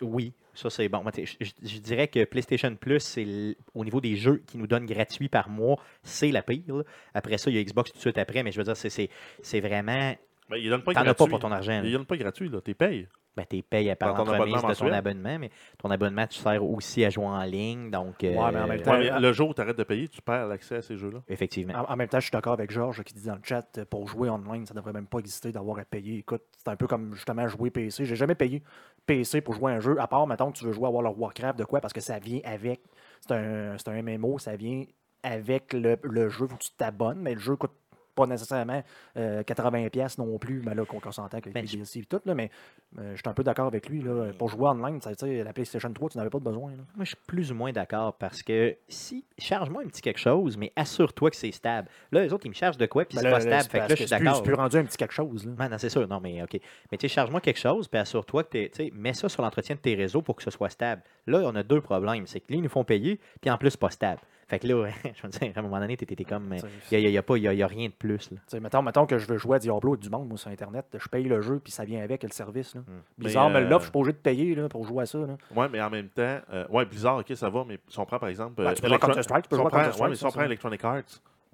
oui, ça c'est bon. Je, je- je dirais que PlayStation Plus, c'est au niveau des jeux qui nous donnent gratuits par mois, c'est la pire. là. Après ça, il y a Xbox tout de suite après, mais je veux dire, c'est vraiment. Ben, il donne pas T'en as gratuit. pas pour ton argent. Il donne pas gratuit, là. T'es payes. Ben, t'es payé par Dans ton l'entremise abonnement de ton mensuel. abonnement, mais ton abonnement, tu sers aussi à jouer en ligne. Donc, Ouais, mais en euh, même temps, Ouais, mais le jour où tu arrêtes de payer, tu perds l'accès à ces jeux-là. Effectivement. En, en même temps, je suis d'accord avec Georges qui dit dans le chat, euh, pour jouer online, ça devrait même pas exister d'avoir à payer. Écoute, c'est un peu comme justement jouer PC. J'ai jamais payé PC pour jouer à un jeu, à part, mettons, que tu veux jouer à World of Warcraft, de quoi, parce que ça vient avec. C'est un, c'est un MMO, ça vient avec le, le jeu, faut que tu t'abonnes, mais le jeu coûte pas nécessairement euh, 80$ non plus, mais là, qu'on s'entend avec Ben, les je- DLC et tout, là, mais euh, je suis un peu d'accord avec lui. Là, pour jouer online, ça, la PlayStation 3, tu n'avais pas de besoin. là. Moi, je suis plus ou moins d'accord parce que si, charge-moi un petit quelque chose, mais assure-toi que c'est stable. Là, les autres, ils me chargent de quoi, puis Ben c'est pas stable. Fait que là, je suis d'accord. Plus rendu un petit quelque chose. Là. Non, non, c'est sûr. Non, mais OK. Mais tu sais, charge-moi quelque chose, puis assure-toi que tu mets ça sur l'entretien de tes réseaux pour que ce soit stable. Là, on a deux problèmes. C'est que là, ils nous font payer, puis en plus, pas stable. Fait que là, je veux dire, à un moment donné, t'es comme. Sais, Il n'y a, pas- y a- y a rien de plus. Là. Tu sais, mettons, mettons que je veux jouer à Diablo avec du monde, moi, sur Internet, je paye le jeu, puis ça vient avec le service. Là. Bizarre, Mais, mais, euh, l'offre, je suis pas obligé de payer là, pour jouer à ça. Ouais, mais en même temps, euh, ouais, Blizzard, ok, ça va, mais si on prend par exemple. Ben, euh, tu peux jouer à Electron- Counter-Strike, tu peux si on jouer à prend- Counter-Strike, ouais, mais si on prend. Electronic Arts,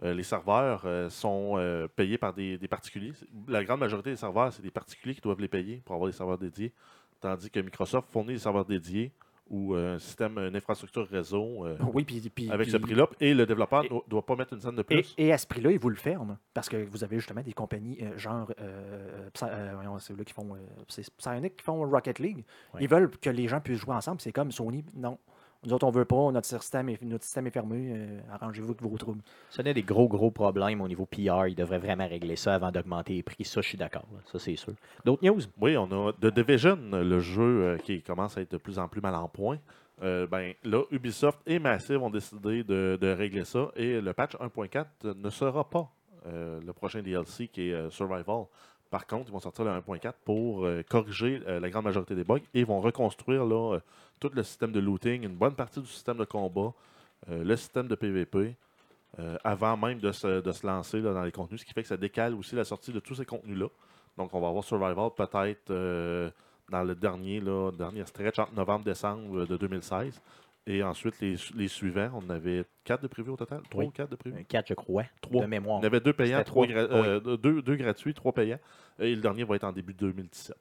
euh, les serveurs euh, sont euh, payés par des, des particuliers. La grande majorité des serveurs, c'est des particuliers qui doivent les payer pour avoir des serveurs dédiés. Tandis que Microsoft fournit des serveurs dédiés ou euh, un système, une infrastructure réseau euh, Oui, puis, puis- avec puis- ce prix-là. Et le développeur Et- ne doit pas mettre une scène de Et, plus. et à ce prix-là, ils vous le ferment. Parce que vous avez justement des compagnies euh, genre. Euh, euh, c'est qui font. c'est Psyonix qui font Rocket League. Ouais. Ils veulent que les gens puissent jouer ensemble. C'est comme Sony. Non. Nous autres, on veut pas. Notre système est, notre système est fermé. euh, Arrangez-vous avec vos troubles. Ça a des gros, gros problèmes au niveau PR. Ils devraient vraiment régler ça avant d'augmenter les prix. Ça, je suis d'accord. Ça, c'est sûr. D'autres news? Oui, on a The Division, le jeu euh, qui commence à être de plus en plus mal en point. Euh, ben, là, Ubisoft et Massive ont décidé de, de régler ça et le patch 1.4 ne sera pas euh, le prochain DLC qui est euh, Survival Par contre, ils vont sortir le 1.4 pour euh, corriger euh, la grande majorité des bugs et ils vont reconstruire euh, tout le système de looting, une bonne partie du système de combat, le système de PvP, avant même de se, lancer dans les contenus, ce qui fait que ça décale aussi la sortie de tous ces contenus-là. Donc, on va avoir Survival peut-être dans le dernier, dernier stretch entre novembre-décembre de 2016. Et ensuite, les, les suivants, on avait quatre de prévus au total? Trois Oui. ou quatre de prévus? 4, je crois, Trois. de mémoire. On avait deux payants, trois gra- euh, deux, deux gratuits, trois payants. Et le dernier va être en début 2017.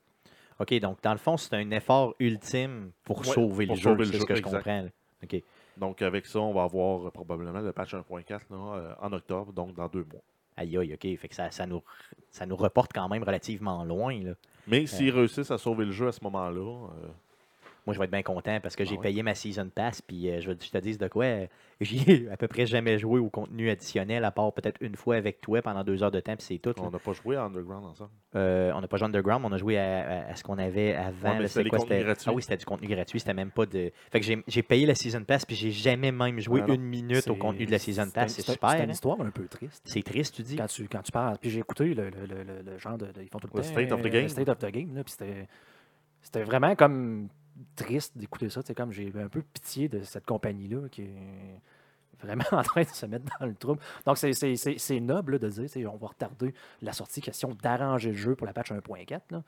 OK, donc dans le fond, c'est un effort ultime pour sauver pour le jeu, sauver le c'est ce jeu, que je comprends. OK. Donc, avec ça, on va avoir euh, probablement le patch 1.4 là, euh, en octobre, donc dans deux mois. Aïe, aïe, OK. Fait que ça, ça, nous, ça nous reporte quand même relativement loin. Là. Mais s'ils réussissent à sauver le jeu à ce moment-là, euh, Moi, je vais être bien content parce que j'ai Ah ouais. payé ma Season Pass. Puis euh, je, je te dis de quoi, euh, j'ai à peu près jamais joué au contenu additionnel, à part peut-être une fois avec toi pendant deux heures de temps, puis c'est tout. on n'a pas joué à Underground ensemble. Euh, on n'a pas joué Underground, on a joué à, à- à ce qu'on avait avant. Ouais, c'était quoi. Ah oui, c'était du contenu gratuit, c'était même pas de. Fait que j'ai- j'ai payé la Season Pass, puis j'ai jamais même joué une minute au contenu de la Season Pass. C'est super. c'est une hein? histoire un peu triste. C'est triste, tu dis. Quand tu, quand tu parles. Puis j'ai écouté le, le, le, genre de, Ils font tout le, Le temps, State of the euh, Game. State of the Game. Là, puis c'était, c'était vraiment comme triste d'écouter ça. C'est comme j'ai un peu pitié de cette compagnie-là qui est vraiment en train de se mettre dans le trouble. Donc c'est, noble là, de dire on va retarder la sortie, question d'arranger le jeu pour la patch 1.4.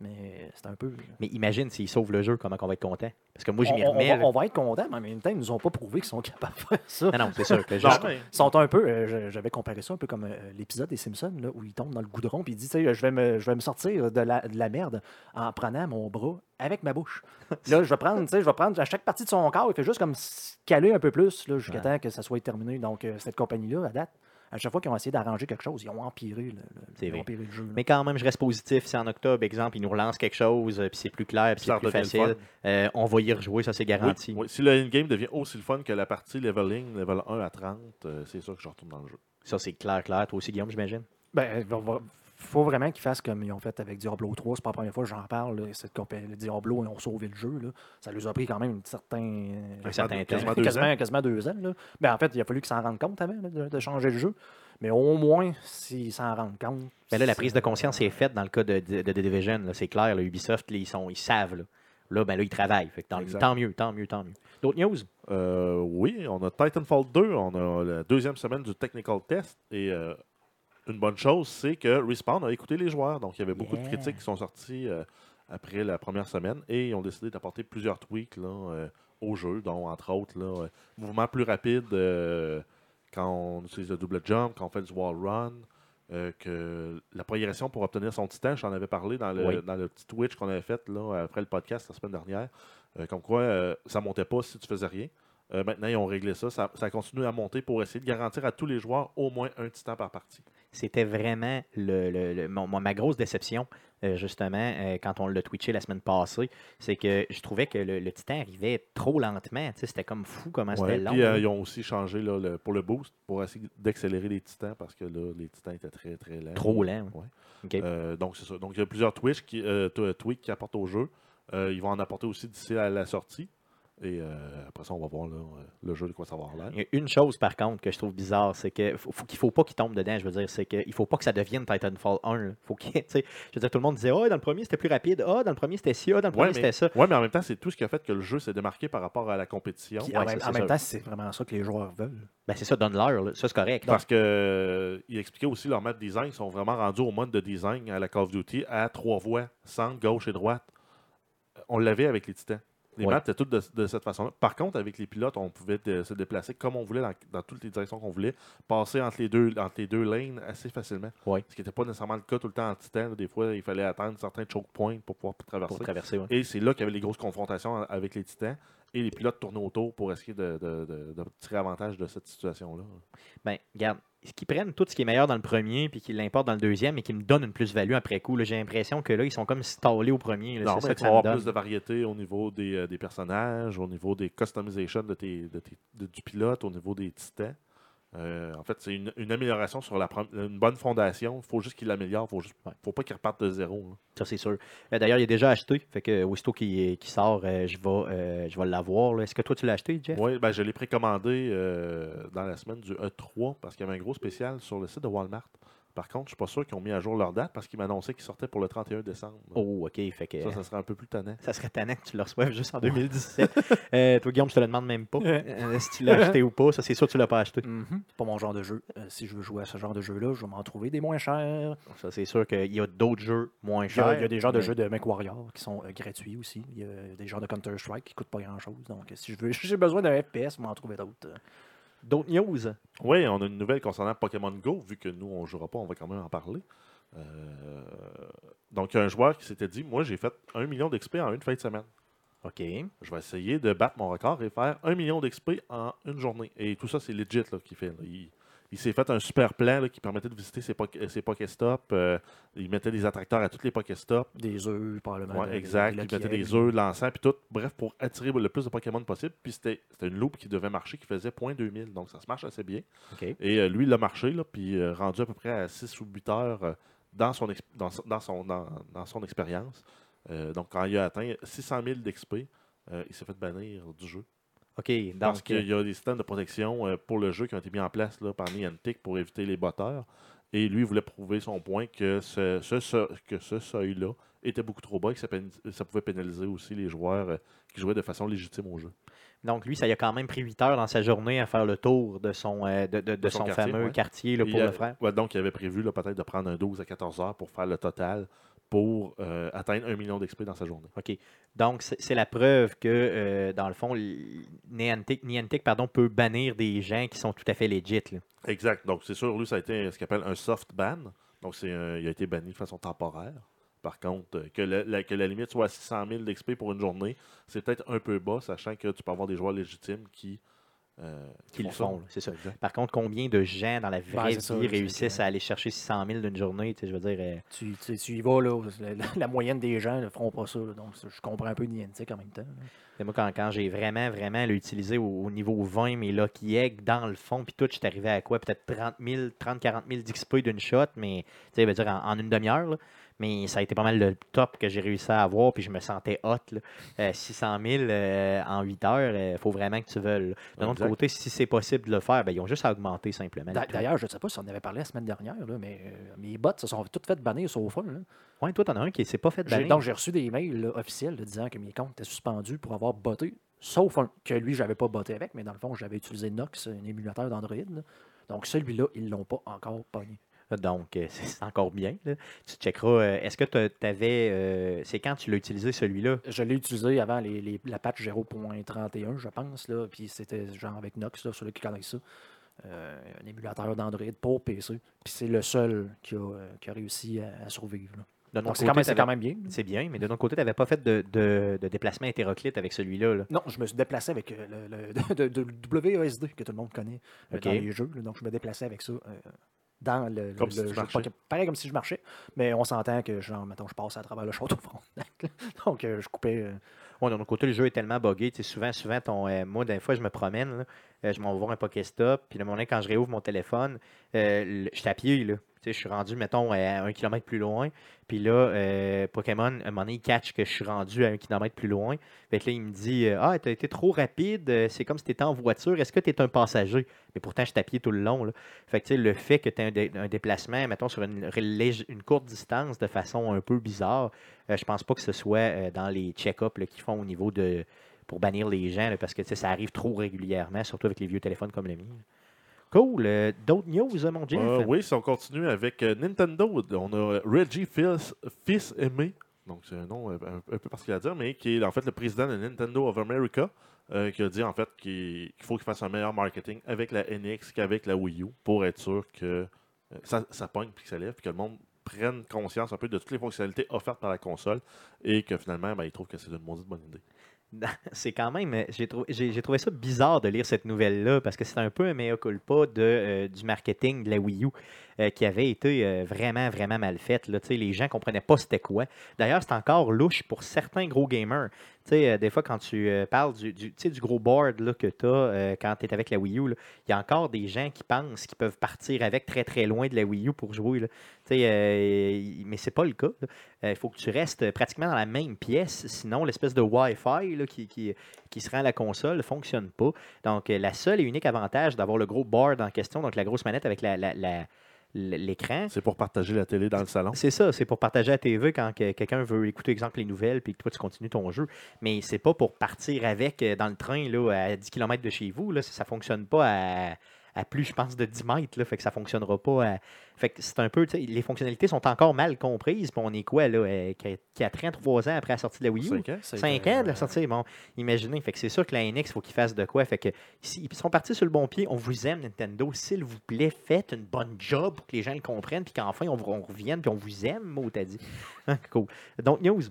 Mais c'est un peu. Mais imagine s'ils sauvent le jeu, comment on va être content? Parce que moi, je m'y on, va, on va être content, mais en même temps, ils nous ont pas prouvé qu'ils sont capables de faire ça. Non, non, c'est sûr. que Ils sont un peu, euh, j'avais comparé ça un peu comme euh, l'épisode des Simpsons, là, où il tombe dans le goudron, puis il dit, tu sais, je vais me, je vais me sortir de la, de la merde en prenant mon bras avec ma bouche. là, je vais prendre, tu sais, je vais prendre à chaque partie de son corps, il fait juste comme se caler un peu plus, là, jusqu'à Ouais. temps que ça soit terminé. Donc, euh, cette compagnie-là, à date, à chaque fois qu'ils ont essayé d'arranger quelque chose, ils ont empiré le, ils ont empiré le jeu. là. Mais quand même, je reste positif. C'est en octobre, exemple, ils nous relancent quelque chose, euh, puis c'est plus clair, puis c'est plus facile. Euh, on va y rejouer, ça c'est garanti. oui. Si le endgame devient aussi le fun que la partie leveling, level 1 à 30, euh, c'est sûr que je retourne dans le jeu. Ça c'est clair, clair. Toi aussi, Guillaume, j'imagine? Ben, faut vraiment qu'ils fassent comme ils ont fait avec Diablo 3. C'est pas la première fois que j'en parle. là. Cette compagnie, le Diablo, ils ont sauvé le jeu. Là. Ça leur a pris quand même un certain, Un certain temps. quasiment deux quasiment, ans. quasiment deux ans. Là. Ben, en fait, il a fallu qu'ils s'en rendent compte avant là, de, de changer le jeu. Mais au moins, s'ils s'en rendent compte. Mais là, la prise de conscience est faite dans le cas de, de, Division. C'est clair, là, Ubisoft, là, ils, sont, ils savent. Là, là, ben, là ils travaillent. Fait que tant, Exact. tant mieux, tant mieux, tant mieux. D'autres news? Euh, oui, on a Titanfall 2, on a la deuxième semaine du technical test et euh, une bonne chose, c'est que Respawn a écouté les joueurs. Donc, il y avait beaucoup Yeah. de critiques qui sont sorties euh, après la première semaine et ils ont décidé d'apporter plusieurs tweaks là, euh, au jeu, dont entre autres, là, euh, mouvement plus rapide quand on utilise le double jump, quand on fait du wall run. que la progression pour obtenir son titan, j'en avais parlé dans le, Oui. dans le petit Twitch qu'on avait fait là, après le podcast la semaine dernière. Comme quoi, ça montait pas si tu faisais rien. Euh, maintenant, ils ont réglé ça. ça. Ça continue à monter pour essayer de garantir à tous les joueurs au moins un titan par partie. C'était vraiment le, le- le- mon- ma grosse déception, euh, justement, euh, quand on l'a twitché la semaine passée. C'est que je trouvais que le, le titan arrivait trop lentement. C'était comme fou comment Ouais, c'était long. Puis euh, là. ils ont aussi changé là, le- pour le boost pour essayer d'accélérer les titans parce que là, les titans étaient très très lents. Trop lent. Ouais. Donc c'est ça. Donc il y a plusieurs Twitch qui, tweaks qui apportent au jeu. Ils vont en apporter aussi d'ici à la sortie. Et euh, après ça, on va voir là, euh, le jeu de quoi ça va avoir l'air. Il y a une chose, par contre, que je trouve bizarre, c'est que faut, faut- qu'il faut pas qu'il tombe dedans. Je veux dire, c'est qu'il faut pas que ça devienne Titanfall 1. là. Faut qu'il, tu sais, je veux dire, tout le monde disait, oh, dans le premier, c'était plus rapide. Ah, dans le premier, c'était ci. Ah, dans le premier, c'était ça. Ouais, mais en même temps, c'est tout ce qui a fait que le jeu s'est démarqué par rapport à la compétition. Puis Ouais, en même, en temps, c'est vraiment ça que les joueurs veulent. Ben, c'est ça, donne-leur. là. Ça, c'est correct. Parce que euh, ils expliquaient aussi leur map design, ils sont vraiment rendus au mode de design à la Call of Duty à trois voies, centre, gauche et droite. On l'avait avec les titans. Les Ouais. maps étaient toutes de, de cette façon-là. Par contre, avec les pilotes, on pouvait de- se déplacer comme on voulait dans, dans toutes les directions qu'on voulait, passer entre les deux, entre les deux lanes assez facilement. Ouais. Ce qui n'était pas nécessairement le cas tout le temps en titan. Des fois, il fallait atteindre certains choke points pour pouvoir traverser. pour traverser. ouais. Et c'est là qu'il y avait les grosses confrontations avec les titans. Et les pilotes tournaient autour pour essayer de tirer avantage de cette situation-là. Ben, regarde, qu'ils prennent tout ce qui est meilleur dans le premier puis qu'ils l'importent dans le deuxième et qu'ils me donnent une plus-value après coup. J'ai l'impression que là, ils sont comme stallés au premier. là. Non, mais ça que tu ça vas me avoir donne. plus de variété au niveau des, euh, des personnages, au niveau des customisations de tes, de tes- de- du pilote, au niveau des titans. Euh, en fait, c'est une, une amélioration sur la une bonne fondation. Il faut juste qu'il l'améliore. Il faut, juste- faut pas qu'il reparte de zéro. hein. Ça, c'est sûr. Euh, D'ailleurs, il est déjà acheté. Fait que euh, aussitôt qu'il qu'il sort, euh, je vais, je vais l'avoir. Est-ce que toi, tu l'as acheté, Jeff? Oui, ben, je l'ai précommandé dans la semaine du E3 parce qu'il y avait un gros spécial sur le site de Walmart Par contre, je suis pas sûr qu'ils ont mis à jour leur date parce qu'ils m'annonçaient qu'ils sortaient pour le 31 décembre. Oh, OK. Fait que Ça, ça serait un peu plus tannant. ça serait tannant que tu le reçoives juste en 2017. Euh, toi, Guillaume, je te le demande même pas. Euh, si tu l'as acheté ou pas, ça, c'est sûr que tu l'as pas acheté. Mhm. C'est pas mon genre de jeu. Euh, si je veux jouer à ce genre de jeu-là, je vais m'en trouver des moins chers. Ça, c'est sûr qu'il y a d'autres jeux moins Il y chers. a, il y a des genres de jeux de MechWarrior qui sont euh, gratuits aussi. Il y a des genres de Counter-Strike qui coûtent pas grand-chose. Donc, si je veux, si j'ai besoin d'un FPS, je vais m'en trouver d'autres. D'autres news? Oui, on a une nouvelle concernant Pokémon Go, vu que nous, on ne jouera pas, on va quand même en parler. Euh, donc, il y a un joueur qui s'était dit Moi, j'ai fait 1 million d'XP en une fin de semaine. OK. Je vais essayer de battre mon record et faire 1 million d'XP en une journée. Et tout ça, c'est legit là, qu'il fait. là. Il, il s'est fait un super plan là, qui permettait de visiter ses, ses Pokéstops. Euh, il mettait des attracteurs à toutes les Pokéstops. Des œufs, probablement. Ouais, exact. des Il mettait des œufs, l'encens, puis tout. Bref, pour attirer le plus de Pokémon possible. Puis c'était une loupe qui devait marcher, qui faisait 0.2000. Donc ça se marche assez bien. Et euh, lui, il a marché, là, puis euh, rendu à peu près à 6 ou 8 heures dans, son dans, son- dans, son, dans, dans son expérience. Donc, quand il a atteint 600 000 d'XP, il s'est fait bannir du jeu. OK. Parce qu'il y a des systèmes de protection euh, pour le jeu qui ont été mis en place là, par Niantic pour éviter les botteurs. Et lui, il voulait prouver son point que ce, ce, ce- que ce seuil-là était beaucoup trop bas et que ça, pouvait pénaliser aussi les joueurs euh, qui jouaient de façon légitime au jeu. donc, lui, ça y a quand même pris 8 heures dans sa journée à faire le tour de son, de, de- de De son son, quartier, fameux ouais. quartier là, pour le faire. ouais, donc, il avait prévu peut-être de prendre un 12 à 14 heures pour faire le total pour euh, atteindre un million d'XP dans sa journée. OK. Donc, c'est la preuve que, euh, dans le fond, Niantic, Niantic pardon, peut bannir des gens qui sont tout à fait legit. là. Exact. Donc, c'est sûr, lui, ça a été ce qu'on appelle un soft ban. Donc, c'est il a été banni de façon temporaire. Par contre, euh, que la, la- que la limite soit à 600 000 d'XP pour une journée, c'est peut-être un peu bas, sachant que tu peux avoir des joueurs légitimes qui, euh, Qui le ça. font, là, c'est ça. Exact. Par contre, combien de gens dans la vraie c'est ça, vie réussissent à aller chercher 600 000 d'une journée? tu sais, Je veux dire, euh, Tu, tu, y vas, là. La, moyenne des gens ne feront pas ça. là. donc, je comprends un peu Niantic en même temps. là. c'est moi, quand, quand j'ai vraiment, vraiment là, utilisé au, au niveau 20, mes Lucky Egg dans le fond, puis tout, je suis arrivé à quoi? Peut-être 30 000, 30, 40 000 d'XP d'une shot, mais tu sais, dire en, en une demi-heure. Mais ça a été pas mal le top que j'ai réussi à avoir, puis je me sentais hot. là. Euh, 600 000 euh, en 8 heures, il faut vraiment que tu veuilles. D'un autre côté, si c'est possible de le faire, ben, ils ont juste à augmenter simplement. D'ailleurs, je ne sais pas si on en avait parlé la semaine dernière, là, mais euh, mes bots se sont toutes faites bannir sauf un. Ouais, toi, t'en as un qui s'est pas fait bannir. Donc, j'ai reçu des mails là, officiels là, disant que mes comptes étaient suspendus pour avoir botté, sauf un que lui, j'avais pas botté avec, mais dans le fond, j'avais utilisé Nox, un émulateur d'Android. Donc, celui-là, ils l'ont pas encore pogné. Donc, euh, c'est encore bien. là. Tu checkeras. euh, Est-ce que tu avais. c'est quand tu l'as utilisé celui-là? Je l'ai utilisé avant les, les- la patch 0.31, je pense, là, puis c'était genre avec Nox, là, celui qui connaît ça. euh, un émulateur d'Android pour PC. Puis c'est le seul qui a, euh, qui a réussi à, à survivre. là. Donc, c'est quand, même- quand bien. C'est bien, mais de notre côté, tu n'avais pas fait de, de- de déplacement hétéroclite avec celui-là. là? Non, je me suis déplacé avec euh, le, le- de, de- WASD que tout le monde connaît euh, dans les jeux. donc, je me déplaçais avec ça euh, dans le, le- Comme si le tu jeu. Pareil comme si je marchais, mais on s'entend que, genre, mettons, je passe à travers le château front. donc, euh, je coupais. euh, Ouais, de notre côté, le jeu est tellement buggé. tu sais, Souvent, souvent, ton, euh, moi, des fois, je me promène, là, euh, je m'en vais voir un Pokéstop, puis le moment quand je réouvre mon téléphone, euh, le- je suis à pied, là. Je suis rendu, mettons, à un kilomètre plus loin. Puis là, euh, Pokémon, à un moment donné, il catch que je suis rendu à un kilomètre plus loin. Fait que là, il me dit euh, Ah, t'as été trop rapide, euh, c'est comme si t'étais en voiture, est-ce que t'es un passager Mais pourtant, je pied tout le long. Fait que le fait que tu un, un déplacement, mettons, sur une, une courte distance de façon un peu bizarre, euh, je pense pas que ce soit dans les check-ups qu'ils font au niveau de. pour bannir les gens, parce que ça arrive trop régulièrement, surtout avec les vieux téléphones comme le mien. Cool. Euh, D'autres news, euh, mon Jeff? Euh, oui, si on continue avec euh, Nintendo, on a Reggie Fils, Fils Aimé, donc c'est un nom euh, un, un peu particulier à dire, mais qui est en fait le président de Nintendo of America, qui a dit en fait qu'il faut qu'il fasse un meilleur marketing avec la NX qu'avec la Wii U pour être sûr que ça, ça pogne puis que ça lève, puis que le monde prenne conscience un peu de toutes les fonctionnalités offertes par la console et que finalement, ben, il trouve que c'est une maudite bonne idée. c'est quand même. euh, J'ai trouvé, ça bizarre de lire cette nouvelle-là parce que c'est un peu un mea culpa de, euh, du marketing de la Wii U euh, qui avait été vraiment, vraiment mal faite. Les gens ne comprenaient pas c'était quoi. D'ailleurs, c'est encore louche pour certains gros gamers. Sais, euh, des fois, quand tu euh, parles du, du, gros board là, que tu as quand tu es avec la Wii U, il y a encore des gens qui pensent qu'ils peuvent partir avec très très loin de la Wii U pour jouer. Là. Euh, mais c'est pas le cas. Euh, Il faut que tu restes pratiquement dans la même pièce, sinon l'espèce de Wi-Fi là, qui, qui, qui se rend à la console ne fonctionne pas. Donc, euh, la seule et unique avantage d'avoir le gros board en question, donc la grosse manette avec la, la, l'écran. C'est pour partager la télé dans le salon. C'est ça, c'est pour partager à TV quand que- quelqu'un veut écouter, exemple, les nouvelles, puis que toi, tu continues ton jeu. Mais c'est pas pour partir avec euh, dans le train là, à 10 km de chez vous. Là. Ça, ça fonctionne pas à, à plus, je pense, de 10 mètres. Là, fait que ça fonctionnera pas. à- Fait que c'est un peu, les fonctionnalités sont encore mal comprises. Puis on est quoi, là, euh, 4 ans, 3 ans après la sortie de la Wii U? Cinq ans. 5 ans de la sortie, bon, imaginez. Fait que c'est sûr que la NX, il faut qu'ils fassent de quoi. Fait que si- ils sont partis sur le bon pied. On vous aime, Nintendo. S'il vous plaît, faites une bonne job pour que les gens le comprennent. Puis qu'enfin, on, on revienne. Puis on vous aime, mot, t'as dit. Hein, cool. Donc, news.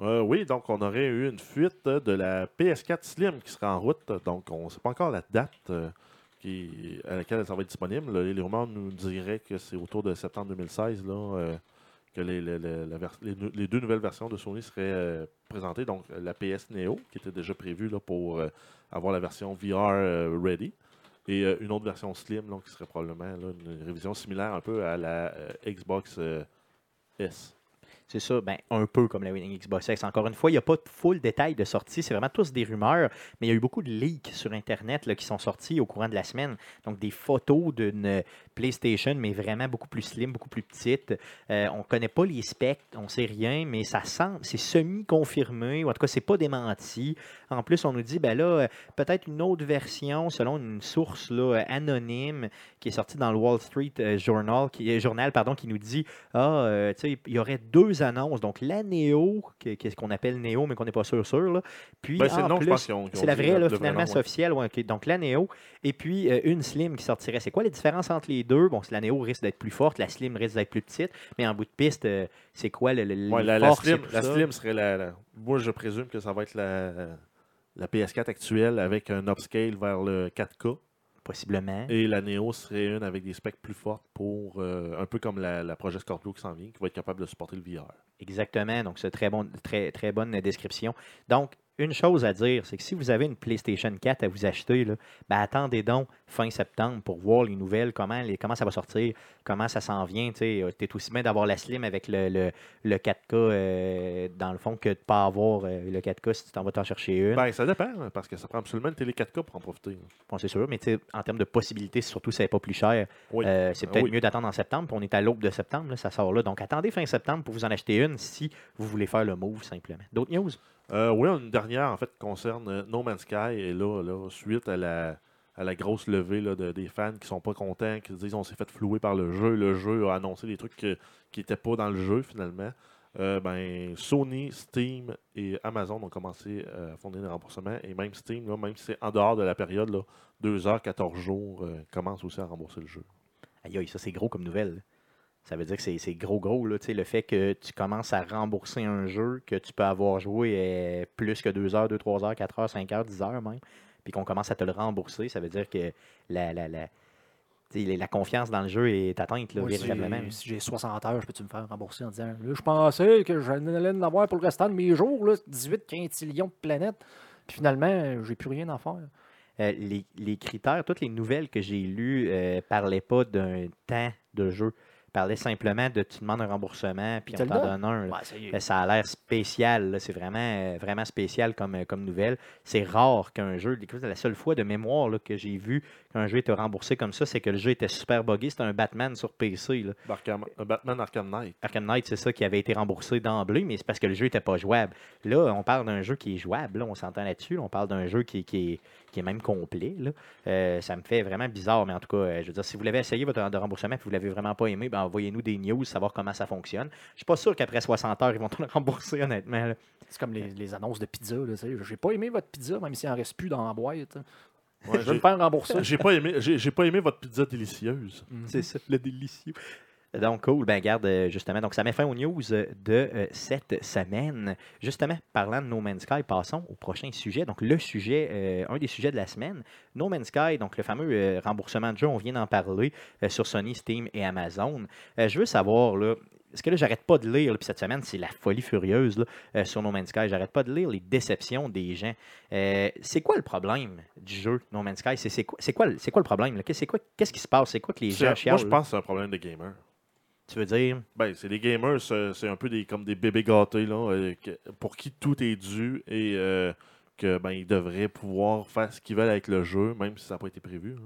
Euh, oui, donc on aurait eu une fuite de la PS4 Slim qui sera en route. Donc on ne sait pas encore la date euh, qui, à laquelle ça va être disponible. Les, rumeurs nous diraient que c'est autour de septembre 2016 là, euh, que les, deux nouvelles versions de Sony seraient euh, présentées. Donc la PS Neo, qui était déjà prévue pour euh, avoir la version VR euh, ready. Et euh, une autre version Slim, qui serait probablement une révision similaire un peu à la euh, Xbox euh, S. C'est ça, ben, un peu comme la Winning Xbox X. Encore une fois, il n'y a pas de full détail de sortie. C'est vraiment tous des rumeurs, mais il y a eu beaucoup de leaks sur Internet qui sont sortis au courant de la semaine. Donc, des photos d'une PlayStation, mais vraiment beaucoup plus slim, beaucoup plus petite. Euh, on ne connaît pas les specs, on ne sait rien, mais ça semble, c'est semi-confirmé, ou en tout cas, c'est pas démenti. En plus, on nous dit, ben là, euh, peut-être une autre version, selon une source là, euh, anonyme qui est sortie dans le Wall Street Journal, qui, Journal pardon, qui nous dit ah, tu sais, il y aurait deux annonces. Donc, la Néo, qui- qui est ce qu'on appelle Néo, mais qu'on n'est pas sûr, sûr. Là. Puis, Ben, c'est c'est la vraie, là, finalement, c'est officiel. ouais. Donc, la Néo, et puis euh, une Slim qui sortirait. C'est quoi la différence entre les deux? Bon, la Néo risque d'être plus forte, la Slim risque d'être plus petite, mais en bout de piste, euh, c'est quoi le, le, Ouais, les la, la forces et slim, la? Slim serait la, la- Moi, je présume que ça va être la, la PS4 actuelle avec un upscale vers le 4K. Possiblement. Et la Neo serait une avec des specs plus fortes pour euh, un peu comme la, la projet Scorpio qui s'en vient, qui va être capable de supporter le VR. Exactement. Donc, c'est très, bon, très, très bonne description. Donc, une chose à dire, c'est que si vous avez une PlayStation 4 à vous acheter, là, ben, attendez donc fin septembre pour voir les nouvelles, comment, les, comment ça va sortir, comment ça s'en vient. Tu es aussi bien d'avoir la Slim avec le, le, le 4K euh, dans le fond que de ne pas avoir euh, le 4K si tu t'en vas t'en chercher une. Ben, ça dépend, hein, parce que ça prend absolument une télé 4K pour en profiter. Bon, c'est sûr, mais en termes de possibilités, surtout si ça n'est pas plus cher, Oui. euh, c'est Ah peut-être oui. mieux d'attendre en septembre. Puis on est à l'aube de septembre, là, ça sort là. Donc, attendez fin septembre pour vous en acheter une si vous voulez faire le move simplement. D'autres news? Euh, oui, une dernière, en fait, concerne euh, No Man's Sky. Et là, là suite à la, grosse levée des fans qui sont pas contents, qui se disent on s'est fait flouer par le jeu. Le jeu a annoncé des trucs qui n'étaient pas dans le jeu, finalement. Euh, ben, Sony, Steam et Amazon ont commencé euh, à fournir des remboursements. Et même Steam, même si c'est en dehors de la période, là, 2 heures, 14 jours, commence aussi à rembourser le jeu. Aïe, aïe, ça c'est gros comme nouvelle. Ça veut dire que c'est- gros, gros. Là, le fait que tu commences à rembourser un jeu que tu peux avoir joué euh, plus que 2 heures, 2, 3 heures, 4 heures, 5 heures, 10 heures même, puis qu'on commence à te le rembourser, ça veut dire que la, la, la, la confiance dans le jeu est atteinte là, véritablement. si j'ai 60 heures, je peux-tu me faire rembourser en disant Là, je pensais que j'allais en avoir pour le restant de mes jours, là, 18 quintillions de planètes. Puis finalement, j'ai plus rien à faire. Euh, les, les critères, toutes les nouvelles que j'ai lues ne parlaient pas d'un temps de jeu. Parlaient simplement de tu demandes un remboursement, puis on t'en donne. un. là. Ouais, ça a l'air spécial. C'est vraiment, euh, vraiment spécial comme, euh, comme nouvelle. C'est rare qu'un jeu. écoute, La seule fois de mémoire là, que j'ai vu qu'un jeu était remboursé comme ça, c'est que le jeu était super buggé. C'était un Batman sur PC. là. Arkham- euh, Batman Arkham Knight. Arkham Knight, c'est ça qui avait été remboursé d'emblée, mais c'est parce que le jeu n'était pas jouable. Là, on parle d'un jeu qui est jouable. là, on s'entend là-dessus. là. On parle d'un jeu qui, qui est, qui est même complet. là. Euh, ça me fait vraiment bizarre, mais en tout cas, euh, je veux dire, si vous l'avez essayé votre de remboursement et que vous ne l'avez vraiment pas aimé, ben, envoyez-nous des news, savoir comment ça fonctionne. Je suis pas sûr qu'après 60 heures, ils vont te le rembourser, honnêtement. là. C'est comme les, les annonces de pizza. J'ai pas aimé votre pizza, même s'il en reste plus dans la boîte. Ouais, je vais me faire rembourser. J'ai pas aimé, j'ai j'ai pas aimé votre pizza délicieuse. Mhm. C'est ça, le délicieux. Donc, cool. Ben, garde, euh, justement. Donc, ça met fin aux news de euh, cette semaine. Justement, parlant de No Man's Sky, passons au prochain sujet. Donc, le sujet, euh, un des sujets de la semaine, No Man's Sky, donc le fameux euh, remboursement de jeu, on vient d'en parler euh, sur Sony, Steam et Amazon. Euh, je veux savoir, là, parce que là, j'arrête pas de lire, là, puis cette semaine, c'est la folie furieuse là, euh, sur No Man's Sky. J'arrête pas de lire les déceptions des gens. Euh, c'est quoi le problème du jeu No Man's Sky? C'est quoi, le- c'est quoi le problème? quoi- Qu'est-ce qui se passe? C'est quoi que les gens Moi, chialent? je là? pense que c'est un problème de gamer. Tu veux dire? Ben, c'est des gamers, c'est un peu des, comme des bébés gâtés, là, euh, pour qui tout est dû et euh, que ben, ils devraient pouvoir faire ce qu'ils veulent avec le jeu, même si ça n'a pas été prévu. là.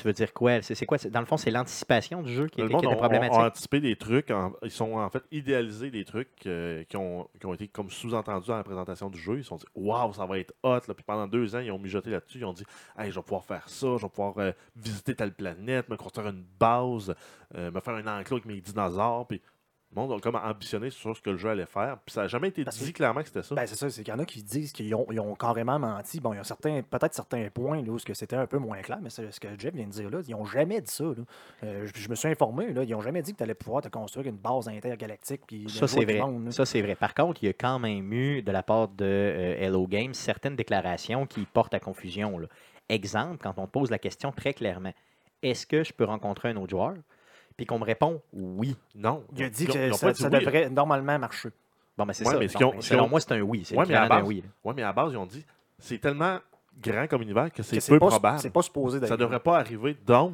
Tu veux dire quoi? C'est quoi? Dans le fond, c'est l'anticipation du jeu qui, était, monde qui était problématique. ont anticipé des trucs. en- ils sont en fait idéalisés des trucs euh, qui, ont, qui ont été comme sous-entendus dans la présentation du jeu. Ils se sont dit Waouh, ça va être hot. Là. Puis pendant deux ans, ils ont mijoté là-dessus. Ils ont dit Hey, je vais pouvoir faire ça, je vais pouvoir euh, visiter telle planète, me construire une base, euh, me faire un enclos avec mes dinosaures. Puis le monde a comme ambitionné sur ce que le jeu allait faire. Puis ça n'a jamais été Parce que- dit clairement que c'était ça. Ben, c'est ça, c'est qu'il y en a qui disent qu'ils ont, ils ont carrément menti. Bon, il y a certains, peut-être certains points là, où ce que c'était un peu moins clair, mais c'est ce que Jeff vient de dire là. Ils n'ont jamais dit ça. là. Euh, je, je me suis informé, là, ils n'ont jamais dit que tu allais pouvoir te construire une base intergalactique. Puis Ça, c'est vrai. monde. Ça, c'est vrai. Par contre, il y a quand même eu, de la part de euh, Hello Games, certaines déclarations qui portent à confusion. là. Exemple, quand on te pose la question très clairement, est-ce que je peux rencontrer un autre joueur? Puis qu'on me répond oui. non. Il a dit que ils ont ça, pas dit ça oui. devrait normalement marcher. Bon, ben c'est Ouais, ça. mais ce Bon, qu'ils ont- mais ce selon ont- moi, c'est un oui. C'est Ouais, mais à d'un base- oui. Ouais, mais à la base, ils ont dit c'est tellement grand comme univers que c'est Que peu pas, probable. C'est pas supposé d'être. Ça devrait pas arriver. Donc,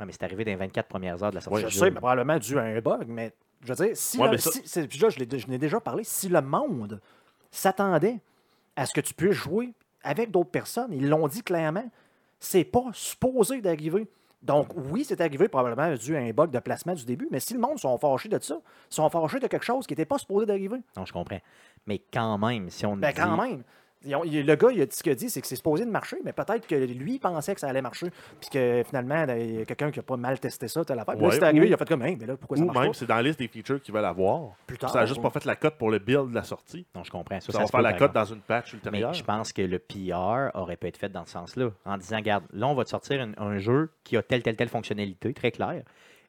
Ouais, mais c'est arrivé dans les 24 premières heures de la sortie je du sais, mais probablement dû à un bug, mais je veux dire, si, Ouais, le- mais ça- si- c'est- puis là, je l'ai je n'ai déjà parlé, si le monde s'attendait à ce que tu puisses jouer avec d'autres personnes, ils l'ont dit clairement, c'est pas supposé d'arriver. Donc, oui, c'est arrivé probablement dû à un bug de placement du début, mais si le monde sont fâchés de ça, sont fâchés de quelque chose qui n'était pas supposé d'arriver. Non, je comprends. Mais quand même, si on Ben, dit... quand même. Ont- le gars, il a dit ce qu'il a dit, c'est que c'est supposé de marcher, mais peut-être que lui pensait que ça allait marcher, puis que finalement, il y a quelqu'un qui n'a pas mal testé ça, telle affaire. Puis là, c'est arrivé, ou- il a fait comme, Hein, mais là, pourquoi ça marche même pas? c'est dans la liste des features qu'ils veulent avoir. Plus tard. ça n'a juste pas fait la cote pour le build de la sortie. Non, je comprends. Ça, Ça, ça va se faire la cote dans une patch Mais ultérieure. je pense que le PR aurait pu être fait dans ce sens-là, en disant, regarde, là, on va te sortir un, un jeu qui a telle, telle, telle fonctionnalité, très claire,